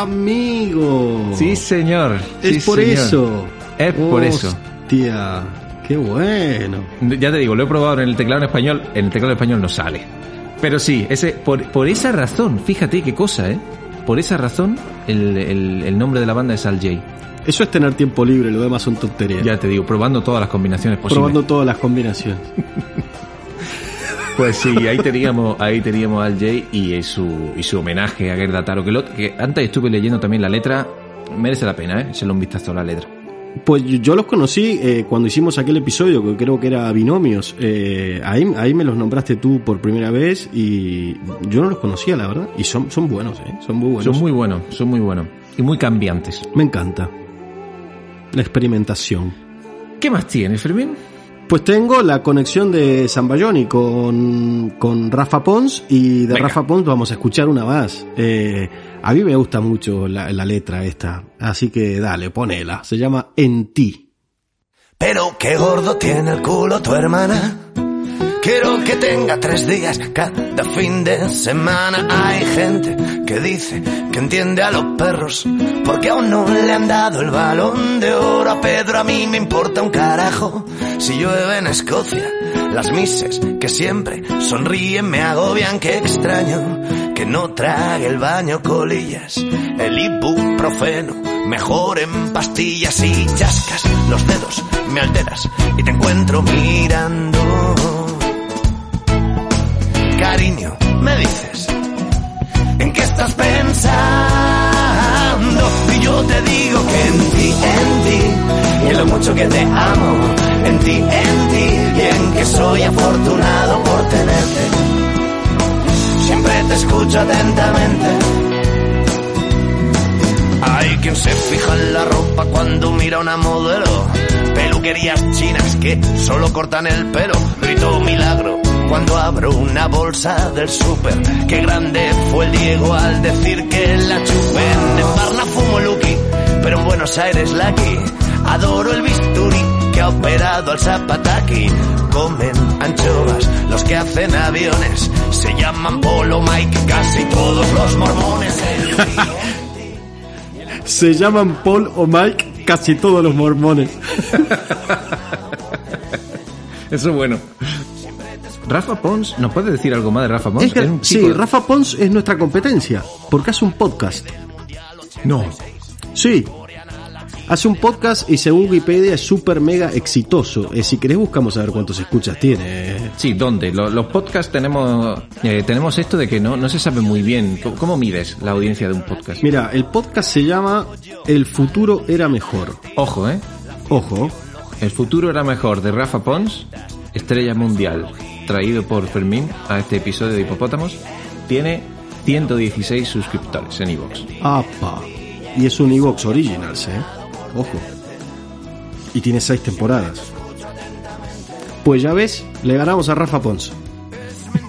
[SPEAKER 4] Amigo.
[SPEAKER 3] Sí, señor.
[SPEAKER 4] Es
[SPEAKER 3] Sí,
[SPEAKER 4] por
[SPEAKER 3] señor.
[SPEAKER 4] eso.
[SPEAKER 3] Es por eso.
[SPEAKER 4] Hostia. Qué bueno.
[SPEAKER 3] Ya te digo, lo he probado en el teclado en español, en el teclado en español no sale. Pero sí, ese, por, por esa razón, fíjate qué cosa, ¿eh? Por esa razón, el, el- el nombre de la banda es Al J.
[SPEAKER 4] Eso es tener tiempo libre, lo demás son tonterías.
[SPEAKER 3] Ya te digo, probando todas las combinaciones posibles.
[SPEAKER 4] Probando todas las combinaciones. <laughs>
[SPEAKER 3] Pues sí, ahí teníamos, ahí teníamos Al J y su, y su homenaje a Gerda Taro, que, lo- que antes estuve leyendo también la letra, merece la pena, ¿eh? Se lo un vistazo a la letra.
[SPEAKER 4] Pues yo los conocí eh, cuando hicimos aquel episodio, que creo que era Binomios. Eh, ahí, ahí me los nombraste tú por primera vez y yo no los conocía, la verdad. Y son, son buenos, ¿eh? Son muy buenos.
[SPEAKER 3] Son muy buenos, son muy buenos. Y muy cambiantes.
[SPEAKER 4] Me encanta. La experimentación.
[SPEAKER 3] ¿Qué más tienes, Fermín?
[SPEAKER 4] Pues tengo la conexión de Zambayoni con, con Rafa Pons y de
[SPEAKER 3] Venga.
[SPEAKER 4] Rafa Pons vamos a escuchar una más. Eh, a mí me gusta mucho la, la letra esta, así que dale, ponela. Se llama En ti.
[SPEAKER 9] Pero qué gordo tiene el culo tu hermana. Quiero que tenga tres días cada fin de semana. Hay gente que dice que entiende a los perros porque aún no le han dado el balón de oro a Pedro. A mí me importa un carajo si llueve en Escocia. Las mises que siempre sonríen me agobian. Qué extraño que no trague el baño colillas. El ibuprofeno mejor en pastillas y chascas los dedos. Me alteras y te encuentro mirando. Cariño, me dices, ¿en qué estás pensando? Y yo te digo que en ti, en ti, y en lo mucho que te amo, en ti, en ti, y en que soy afortunado por tenerte. Siempre te escucho atentamente. Hay quien se fija en la ropa cuando mira una modelo. Peluquerías chinas que solo cortan el pelo. Abro una bolsa del súper. Qué grande fue el Diego al decir que la chupen. En Barna fumo Lucky, pero en Buenos Aires Lucky. Adoro el bisturí que ha operado al Zapataki. Comen anchoas los que hacen aviones. Se llaman Polo Mike, casi todos los mormones. <laughs>
[SPEAKER 4] Se llaman Paul o Mike casi todos los mormones.
[SPEAKER 3] Eso es bueno. Rafa Pons, ¿nos puede decir algo más de Rafa Pons?
[SPEAKER 4] Es que-
[SPEAKER 3] Es un
[SPEAKER 4] sí, Rafa Pons es nuestra competencia, porque hace un podcast.
[SPEAKER 3] No.
[SPEAKER 4] Sí. Hace un podcast y según Wikipedia es súper mega exitoso. Eh, si querés buscamos a ver cuántos escuchas tiene.
[SPEAKER 3] Sí, ¿dónde? Lo- Los, podcasts tenemos eh, tenemos esto de que no, no se sabe muy bien. ¿Cómo, cómo mides la audiencia de un podcast?
[SPEAKER 4] Mira, el podcast se llama El futuro era mejor.
[SPEAKER 3] Ojo, ¿eh?
[SPEAKER 4] Ojo.
[SPEAKER 3] El futuro era mejor de Rafa Pons, estrella mundial, traído por Fermín a este episodio de Hipopótamos. Tiene 116 suscriptores en iVoox.
[SPEAKER 4] Apa. Y es un Evox Originals, eh. Ojo. Y tiene seis temporadas. Pues ya ves, le ganamos a Rafa Pons.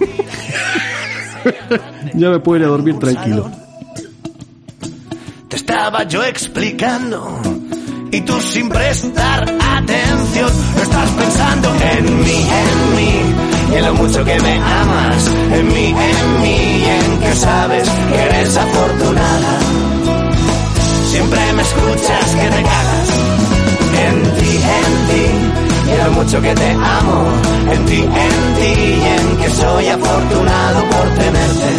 [SPEAKER 4] <laughs> ya me puedo ir a dormir tranquilo.
[SPEAKER 9] Te estaba yo explicando y tú sin prestar atención estás pensando en mí, en mí y en lo mucho que me amas, en mí, en mí y en que sabes que eres afortunada. Siempre me escuchas que te cagas en ti, en ti y en lo mucho que te amo, en ti, en ti y en que soy afortunado por tenerte.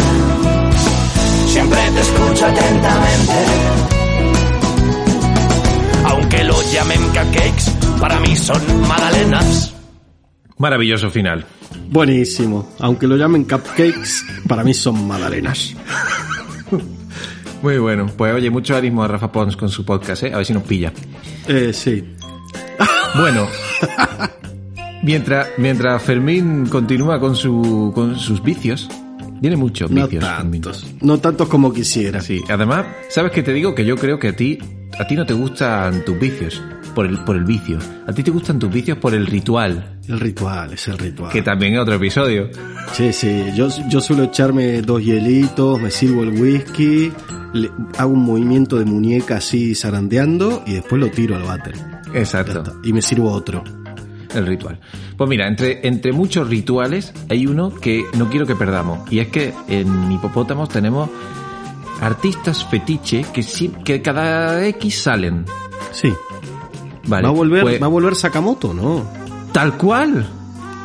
[SPEAKER 9] Siempre te escucho atentamente. Lo llamen cupcakes, para mí son magdalenas.
[SPEAKER 3] Maravilloso final.
[SPEAKER 4] Buenísimo. Aunque lo llamen cupcakes, para mí son magdalenas.
[SPEAKER 3] Muy bueno. Pues oye, mucho ánimo a Rafa Pons con su podcast, ¿eh? A ver si nos pilla.
[SPEAKER 4] Eh, sí.
[SPEAKER 3] Bueno, mientras, mientras Fermín continúa con, su, con sus vicios, Tiene muchos
[SPEAKER 4] No
[SPEAKER 3] vicios.
[SPEAKER 4] tantos. No tantos como quisiera.
[SPEAKER 3] Sí, además, ¿sabes qué te digo? Que yo creo que a ti, a ti no te gustan tus vicios por el, por el vicio. A ti te gustan tus vicios por el ritual,
[SPEAKER 4] El ritual, es el ritual.
[SPEAKER 3] que también es otro episodio.
[SPEAKER 4] Sí, sí. Yo, yo suelo echarme dos hielitos, me sirvo el whisky, le- hago un movimiento de muñeca así zarandeando y después lo tiro al váter.
[SPEAKER 3] Exacto.
[SPEAKER 4] Y me sirvo otro.
[SPEAKER 3] El ritual. Pues mira, entre, entre muchos rituales hay uno que no quiero que perdamos. Y es que en Hipopótamos tenemos artistas fetiche que, sí, que cada X salen.
[SPEAKER 4] Sí.
[SPEAKER 3] Vale.
[SPEAKER 4] ¿Va a volver,
[SPEAKER 3] pues,
[SPEAKER 4] ¿Va a volver Sakamoto? No.
[SPEAKER 3] Tal cual.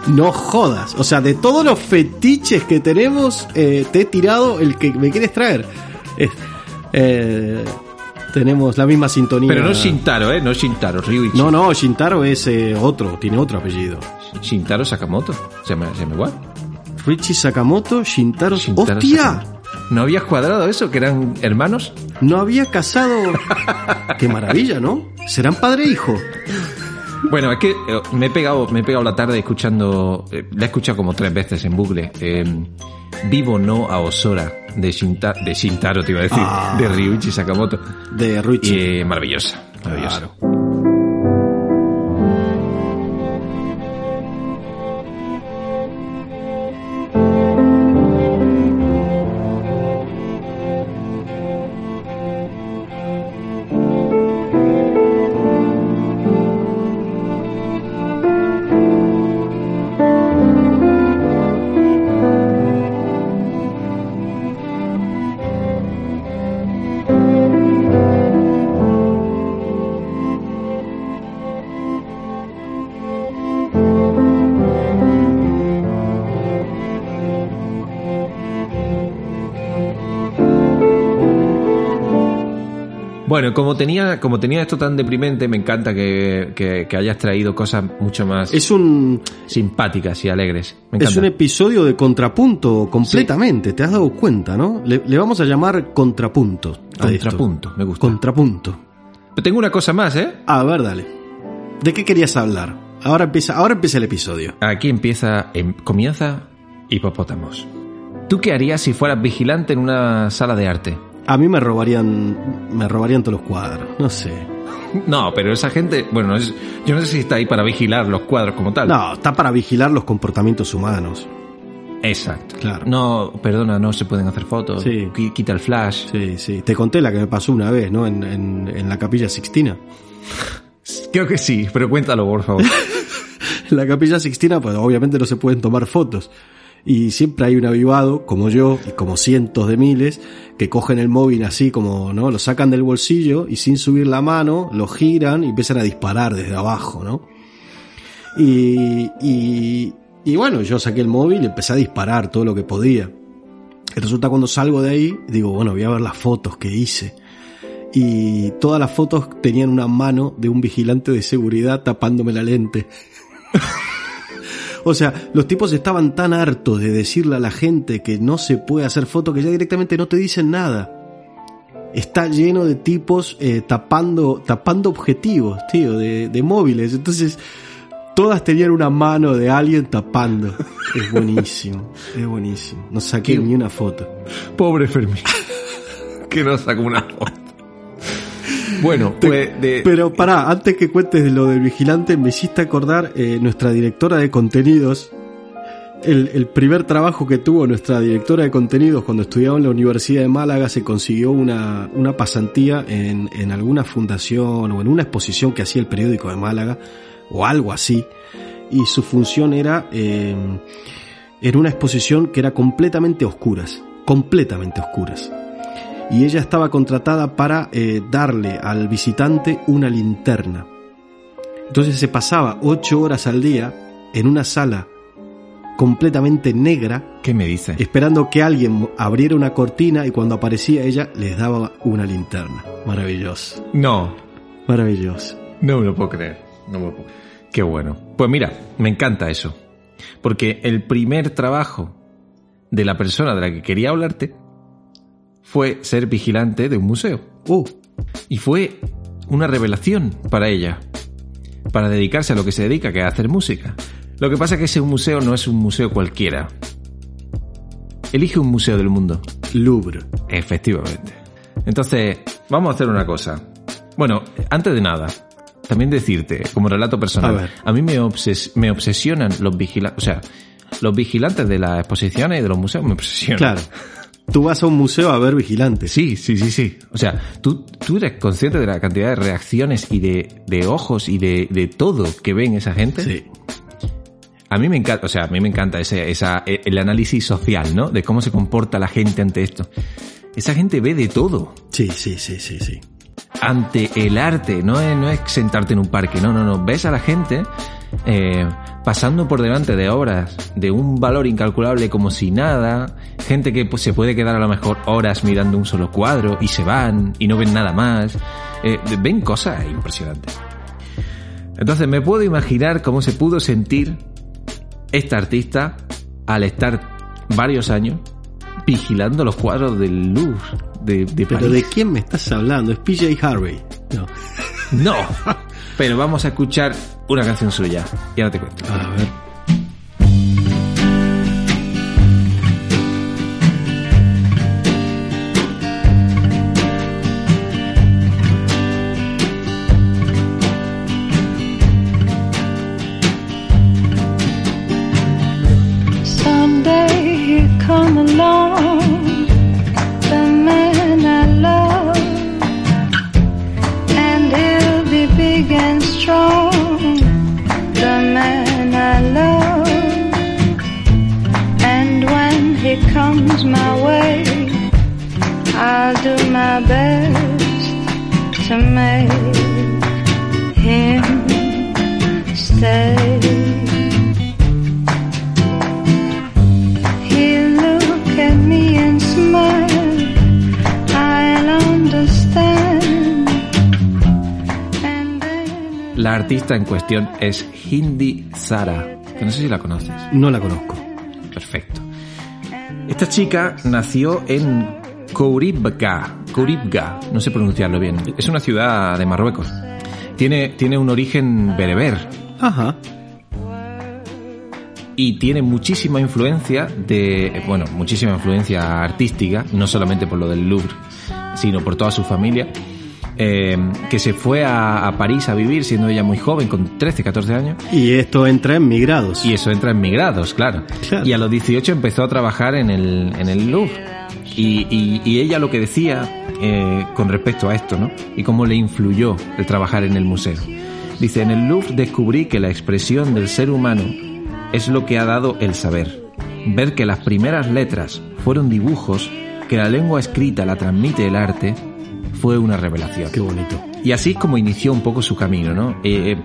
[SPEAKER 4] No jodas. O sea, de todos los fetiches que tenemos, eh, te he tirado el que me quieres traer. Eh, eh, tenemos la misma sintonía.
[SPEAKER 3] Pero no es Shintaro, ¿eh? No es Shintaro, Ryuichi.
[SPEAKER 4] No, no, Shintaro es eh, otro, tiene otro apellido.
[SPEAKER 3] Shintaro Sakamoto. Se llama, se llama igual.
[SPEAKER 4] Richie Sakamoto, Shintaro.
[SPEAKER 3] Shintaro
[SPEAKER 4] ¡Hostia!
[SPEAKER 3] Sakamoto. ¿No habías cuadrado eso? ¿Que eran hermanos?
[SPEAKER 4] No había casado. <laughs> Qué maravilla, ¿no? Serán padre e hijo.
[SPEAKER 3] Bueno, es que eh, me he pegado, me he pegado la tarde escuchando, eh, la he escuchado como tres veces en bucle. eh, Vivo no a Osora de, Shinta, de Shintaro, te iba a decir,
[SPEAKER 4] Ah.
[SPEAKER 3] de Ryuichi Sakamoto.
[SPEAKER 4] De.
[SPEAKER 3] Y eh, maravillosa, maravillosa. Bueno, como tenía, como tenía esto tan deprimente, me encanta que, que- que hayas traído cosas mucho más
[SPEAKER 4] Es un,
[SPEAKER 3] simpáticas y alegres. Me
[SPEAKER 4] es un episodio de contrapunto completamente, te has dado cuenta, ¿no? Le, le vamos a llamar contrapunto. a esto.
[SPEAKER 3] Contrapunto, me gusta.
[SPEAKER 4] Contrapunto.
[SPEAKER 3] Pero tengo una cosa más, ¿eh?
[SPEAKER 4] A ver, dale. ¿De qué querías hablar? Ahora empieza, ahora empieza el episodio.
[SPEAKER 3] Aquí empieza, em- comienza Hipopótamos. ¿Tú qué harías si fueras vigilante en una sala de arte?
[SPEAKER 4] A mí me robarían, me robarían todos los cuadros. No sé.
[SPEAKER 3] No, pero esa gente, bueno, es- yo no sé si está ahí para vigilar los cuadros como tal.
[SPEAKER 4] No, está para vigilar los comportamientos humanos.
[SPEAKER 3] Exacto.
[SPEAKER 4] Claro.
[SPEAKER 3] No, perdona, no se pueden hacer fotos.
[SPEAKER 4] Sí.
[SPEAKER 3] Qui- Quita el flash.
[SPEAKER 4] Sí, sí. Te conté la que me pasó una vez, ¿no? En, en, en la capilla Sixtina. <laughs>
[SPEAKER 3] Creo que sí, pero cuéntalo, por favor.
[SPEAKER 4] En <laughs> la capilla Sixtina, pues obviamente no se pueden tomar fotos. Y siempre hay un avivado, como yo, y como cientos de miles, que cogen el móvil así como, ¿no? Lo sacan del bolsillo y sin subir la mano, lo giran y empiezan a disparar desde abajo, ¿no? Y, y, y bueno, yo saqué el móvil y empecé a disparar todo lo que podía. Y resulta cuando salgo de ahí, digo, bueno, voy a ver las fotos que hice. Y todas las fotos tenían una mano de un vigilante de seguridad tapándome la lente. <laughs> O sea, los tipos estaban tan hartos de decirle a la gente que no se puede hacer foto que ya directamente no te dicen nada. Está lleno de tipos eh, tapando, tapando objetivos, tío, de, de móviles. Entonces, todas tenían una mano de alguien tapando. Es buenísimo, <laughs> es buenísimo. No saqué
[SPEAKER 3] Qué-
[SPEAKER 4] ni una foto.
[SPEAKER 3] Pobre Fermín. <laughs> que no sacó una foto. Bueno, pues de...
[SPEAKER 4] Pero pará, antes que cuentes de lo del vigilante, me hiciste acordar eh, nuestra directora de contenidos. El, el primer trabajo que tuvo nuestra directora de contenidos cuando estudiaba en la Universidad de Málaga se consiguió una, una pasantía en, en alguna fundación o en una exposición que hacía el periódico de Málaga o algo así. Y su función era, eh, era una exposición que era completamente oscuras, completamente oscuras y ella estaba contratada para eh, darle al visitante una linterna. Entonces se pasaba ocho horas al día en una sala completamente negra,
[SPEAKER 3] ¿Qué me dice?
[SPEAKER 4] esperando que alguien abriera una cortina y cuando aparecía ella les daba una linterna. Maravilloso,
[SPEAKER 3] No,
[SPEAKER 4] maravilloso.
[SPEAKER 3] no me lo puedo creer. No me lo puedo. Qué bueno. Pues mira, me encanta eso. Porque el primer trabajo de la persona de la que quería hablarte fue ser vigilante de un museo.
[SPEAKER 4] Uh,
[SPEAKER 3] Y fue una revelación para ella, para dedicarse a lo que se dedica, que es hacer música. Lo que pasa es que ese museo no es un museo cualquiera. Elige un museo del mundo.
[SPEAKER 4] Louvre.
[SPEAKER 3] Efectivamente. Entonces, vamos a hacer una cosa. Bueno, antes de nada, también decirte, como relato personal,
[SPEAKER 4] a,
[SPEAKER 3] mí me, obses- me obsesionan los vigilantes, o sea, los vigilantes de las exposiciones y de los museos me obsesionan.
[SPEAKER 4] Claro. <laughs> Tú vas a un museo a ver vigilantes.
[SPEAKER 3] Sí, sí, sí, sí. O sea, tú, tú eres consciente de la cantidad de reacciones y de, de ojos y de, de todo que ven esa gente.
[SPEAKER 4] Sí.
[SPEAKER 3] A mí me encanta, o sea, a mí me encanta ese, esa, el análisis social, ¿no? De cómo se comporta la gente ante esto. Esa gente ve de todo
[SPEAKER 4] Sí, sí, sí, sí, sí.
[SPEAKER 3] ante el arte, no es, no es sentarte en un parque, no, no, no. Ves a la gente eh, pasando por delante de obras de un valor incalculable como si nada, gente que pues, se puede quedar a lo mejor horas mirando un solo cuadro y se van y no ven nada más. Eh, ven cosas impresionantes. Entonces me puedo imaginar cómo se pudo sentir esta artista al estar varios años vigilando los cuadros del Louvre de, de
[SPEAKER 4] Pero. ¿de quién me estás hablando? Es PJ Harvey. No.
[SPEAKER 3] No, pero vamos a escuchar una canción suya. Y ahora te cuento.
[SPEAKER 4] A ver.
[SPEAKER 3] Artista en cuestión es Hindi Sara, que no sé si la conoces.
[SPEAKER 4] No la conozco.
[SPEAKER 3] Perfecto. Esta chica nació en Kouribga, Kouribga, no sé pronunciarlo bien. Es una ciudad de Marruecos. Tiene, tiene un origen bereber
[SPEAKER 4] Ajá.
[SPEAKER 3] y tiene muchísima influencia de, bueno, muchísima influencia artística, no solamente por lo del Louvre, sino por toda su familia, eh, que se fue a, a París a vivir siendo ella muy joven, con 13, 14 años,
[SPEAKER 4] Y esto entra en migrados.
[SPEAKER 3] y eso entra en migrados, claro.
[SPEAKER 4] Claro.
[SPEAKER 3] Y a los 18 empezó a trabajar en el, en el Louvre. Y, y- y ella lo que decía eh, con respecto a esto, ¿no? Y cómo le influyó el trabajar en el museo. Dice, en el Louvre descubrí que la expresión del ser humano es lo que ha dado el saber. Ver que las primeras letras fueron dibujos, que la lengua escrita la transmite el arte, fue una revelación.
[SPEAKER 4] Qué bonito.
[SPEAKER 3] Y así es como inició un poco su camino, ¿no? Eh,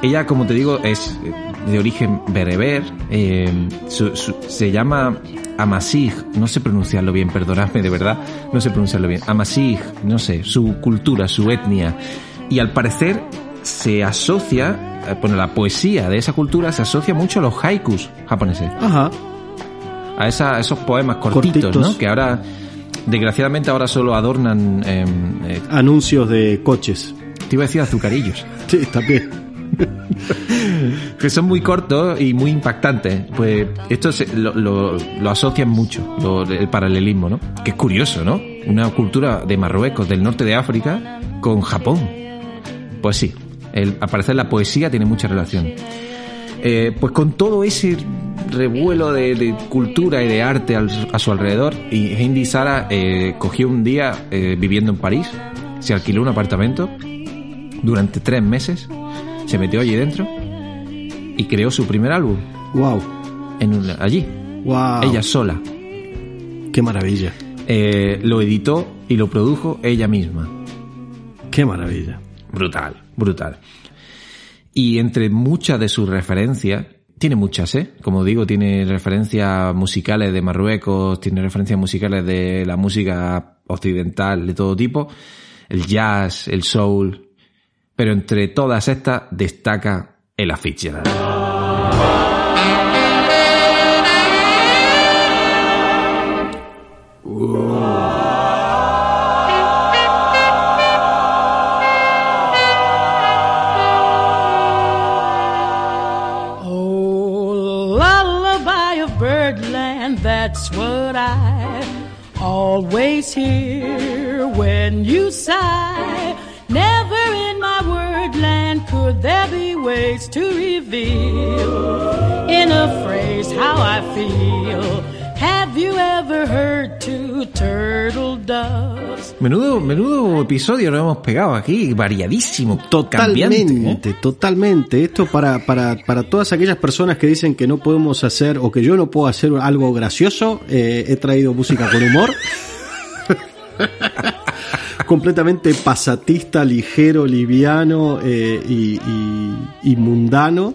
[SPEAKER 3] ella, como te digo, es eh, de origen bereber, eh, su- su- se llama Amasig, no sé pronunciarlo bien, perdonadme de verdad, no sé pronunciarlo bien. Amasig, no sé, su cultura, su etnia. Y al parecer se asocia, eh, bueno, la poesía de esa cultura se asocia mucho a los haikus japoneses
[SPEAKER 4] Ajá.
[SPEAKER 3] a, esa- a esos poemas cortitos,
[SPEAKER 4] Cortitos.
[SPEAKER 3] ¿no? Que ahora, desgraciadamente, ahora solo adornan, eh, eh,
[SPEAKER 4] Anuncios de coches.
[SPEAKER 3] te iba a decir azucarillos, <laughs>
[SPEAKER 4] Sí, también. <laughs>
[SPEAKER 3] que son muy cortos y muy impactantes. Pues esto se- lo, lo- lo asocian mucho, lo- el paralelismo, ¿no? Que es curioso, ¿no? Una cultura de Marruecos, del norte de África, con Japón. Pues sí, el, al parecer la poesía tiene mucha relación. Eh, pues con todo ese revuelo de, de cultura y de arte al- a su alrededor, y Hindi Sara eh, cogió un día eh, viviendo en París, se alquiló un apartamento durante tres meses, se metió allí dentro y creó su primer álbum
[SPEAKER 4] Wow.
[SPEAKER 3] en un- allí,
[SPEAKER 4] Wow.
[SPEAKER 3] ella sola.
[SPEAKER 4] Qué maravilla.
[SPEAKER 3] Lo editó y lo produjo ella misma.
[SPEAKER 4] Qué maravilla.
[SPEAKER 3] Brutal, brutal. Y entre muchas de sus referencias, tiene muchas, ¿eh? Como digo, tiene referencias musicales de Marruecos, tiene referencias musicales de la música occidental de todo tipo, el jazz, el soul, pero entre todas estas destaca el Fitzgerald.
[SPEAKER 10] Always hear when you sigh. Never in my wordland could there be ways to reveal in a phrase how I feel. Have you ever heard two turtle doves?
[SPEAKER 3] Menudo, menudo episodio lo hemos pegado aquí, variadísimo,
[SPEAKER 4] Totalmente,
[SPEAKER 3] cambiante, ¿eh?
[SPEAKER 4] totalmente. Esto para, para, para todas aquellas personas que dicen que no podemos hacer o que yo no puedo hacer algo gracioso, eh, he traído música con humor. <laughs> <laughs> Completamente pasatista, ligero, liviano eh, y, y- y mundano.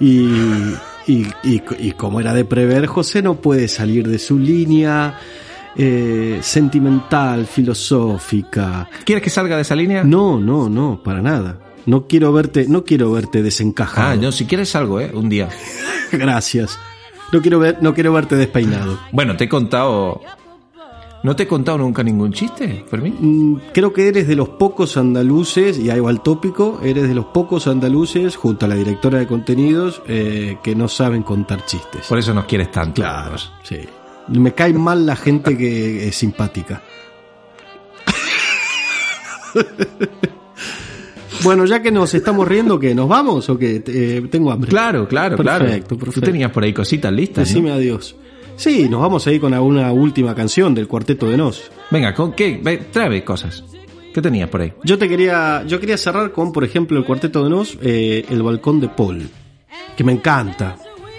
[SPEAKER 4] Y, y, y- y como era de prever, José no puede salir de su línea eh, sentimental, filosófica.
[SPEAKER 3] ¿Quieres que salga de esa línea?
[SPEAKER 4] No, no, no, para nada. No quiero verte, no quiero verte desencajado.
[SPEAKER 3] Ah, no, si quieres salgo, ¿eh? Un día. <laughs>
[SPEAKER 4] Gracias. No quiero ver, no quiero verte despeinado.
[SPEAKER 3] Bueno, te he contado... ¿No te he contado nunca ningún chiste, Fermín?
[SPEAKER 4] Mm, Creo que eres de los pocos andaluces, y ahí va el tópico, eres de los pocos andaluces, junto a la directora de contenidos, eh, que no saben contar chistes.
[SPEAKER 3] Por eso nos quieres tanto.
[SPEAKER 4] Claro, sí. Me cae mal la gente que es simpática. <laughs> bueno, ya que nos estamos riendo, ¿qué? ¿Nos vamos o qué? Eh, tengo hambre.
[SPEAKER 3] Claro, claro, claro.
[SPEAKER 4] Perfecto.
[SPEAKER 3] Tú tenías por ahí cositas listas, ¿no?
[SPEAKER 4] Decime adiós. Sí, nos vamos a ir con alguna última canción del Cuarteto de Nos.
[SPEAKER 3] Venga, ¿con qué? Ve, Trae cosas. ¿Qué tenías por ahí?
[SPEAKER 4] Yo te quería, yo quería cerrar con, por ejemplo, el Cuarteto de Nos, eh, El Balcón de Paul, que me encanta.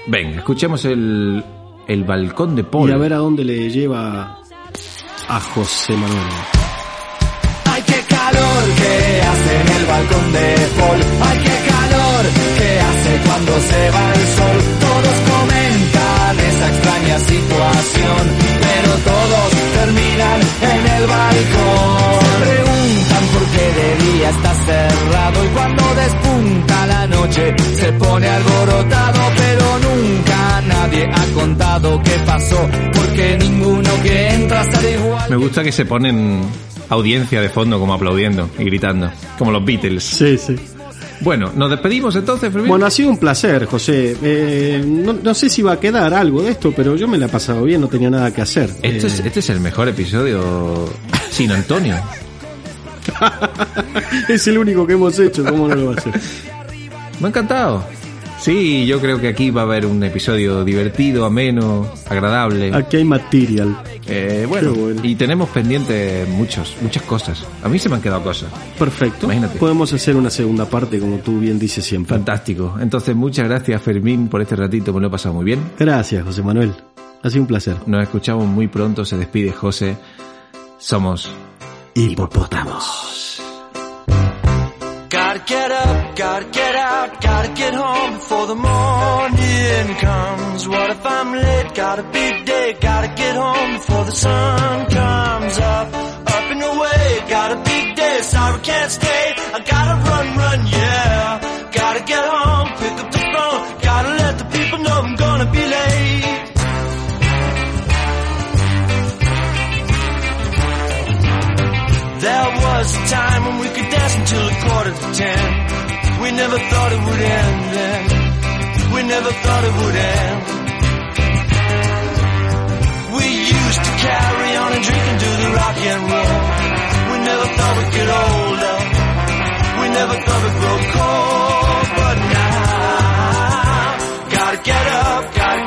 [SPEAKER 3] Venga, escuchemos el, el balcón de Paul.
[SPEAKER 4] Y a ver a dónde le lleva a José Manuel.
[SPEAKER 2] Ay, qué calor que hace en el balcón de Paul. Ay, qué calor que hace cuando se va el sol. Todos esa extraña situación, pero todos terminan en el balcón. Se preguntan por qué de día está cerrado y cuando despunta la noche se pone alborotado, pero nunca nadie ha contado qué pasó, porque ninguno que entra sale igual.
[SPEAKER 3] Me gusta que se ponen audiencia de fondo como aplaudiendo y gritando, como los Beatles.
[SPEAKER 4] Sí, sí.
[SPEAKER 3] Bueno, nos despedimos entonces, Fermín.
[SPEAKER 4] Bueno, ha sido un placer, José. Eh, no, no sé si va a quedar algo de esto, pero yo me la he pasado bien, no tenía nada que hacer.
[SPEAKER 3] este,
[SPEAKER 4] Eh,
[SPEAKER 3] es, este es el mejor episodio sin Antonio. <laughs>
[SPEAKER 4] es el único que hemos hecho, ¿cómo no lo va a hacer?
[SPEAKER 3] Me ha encantado. Sí, yo creo que aquí va a haber un episodio divertido, ameno, agradable.
[SPEAKER 4] Aquí hay material.
[SPEAKER 3] Eh, bueno, y tenemos pendientes muchos, muchas cosas. A mí se me han quedado cosas.
[SPEAKER 4] Perfecto.
[SPEAKER 3] Imagínate.
[SPEAKER 4] Podemos hacer una segunda parte, como tú bien dices siempre.
[SPEAKER 3] Fantástico. Entonces, muchas gracias, Fermín, por este ratito. Me lo he pasado muy bien.
[SPEAKER 4] Gracias, José Manuel. Ha sido un placer.
[SPEAKER 3] Nos escuchamos muy pronto. Se despide José. Somos
[SPEAKER 4] Hipopótamos.
[SPEAKER 2] Gotta get up, gotta get out, gotta get home before the morning comes. What if I'm late? Got a big day, gotta get home before the sun comes up. Up and away, got a big day, sorry can't stay. I gotta run, run, yeah. Gotta get home, pick up the phone, gotta let the people know I'm gonna be late. Ten. We never thought it would end then. We never thought it would end. We used to carry on and drink and do the rock and roll. We never thought we'd get older. We never thought we'd grow cold. But now, gotta get up, gotta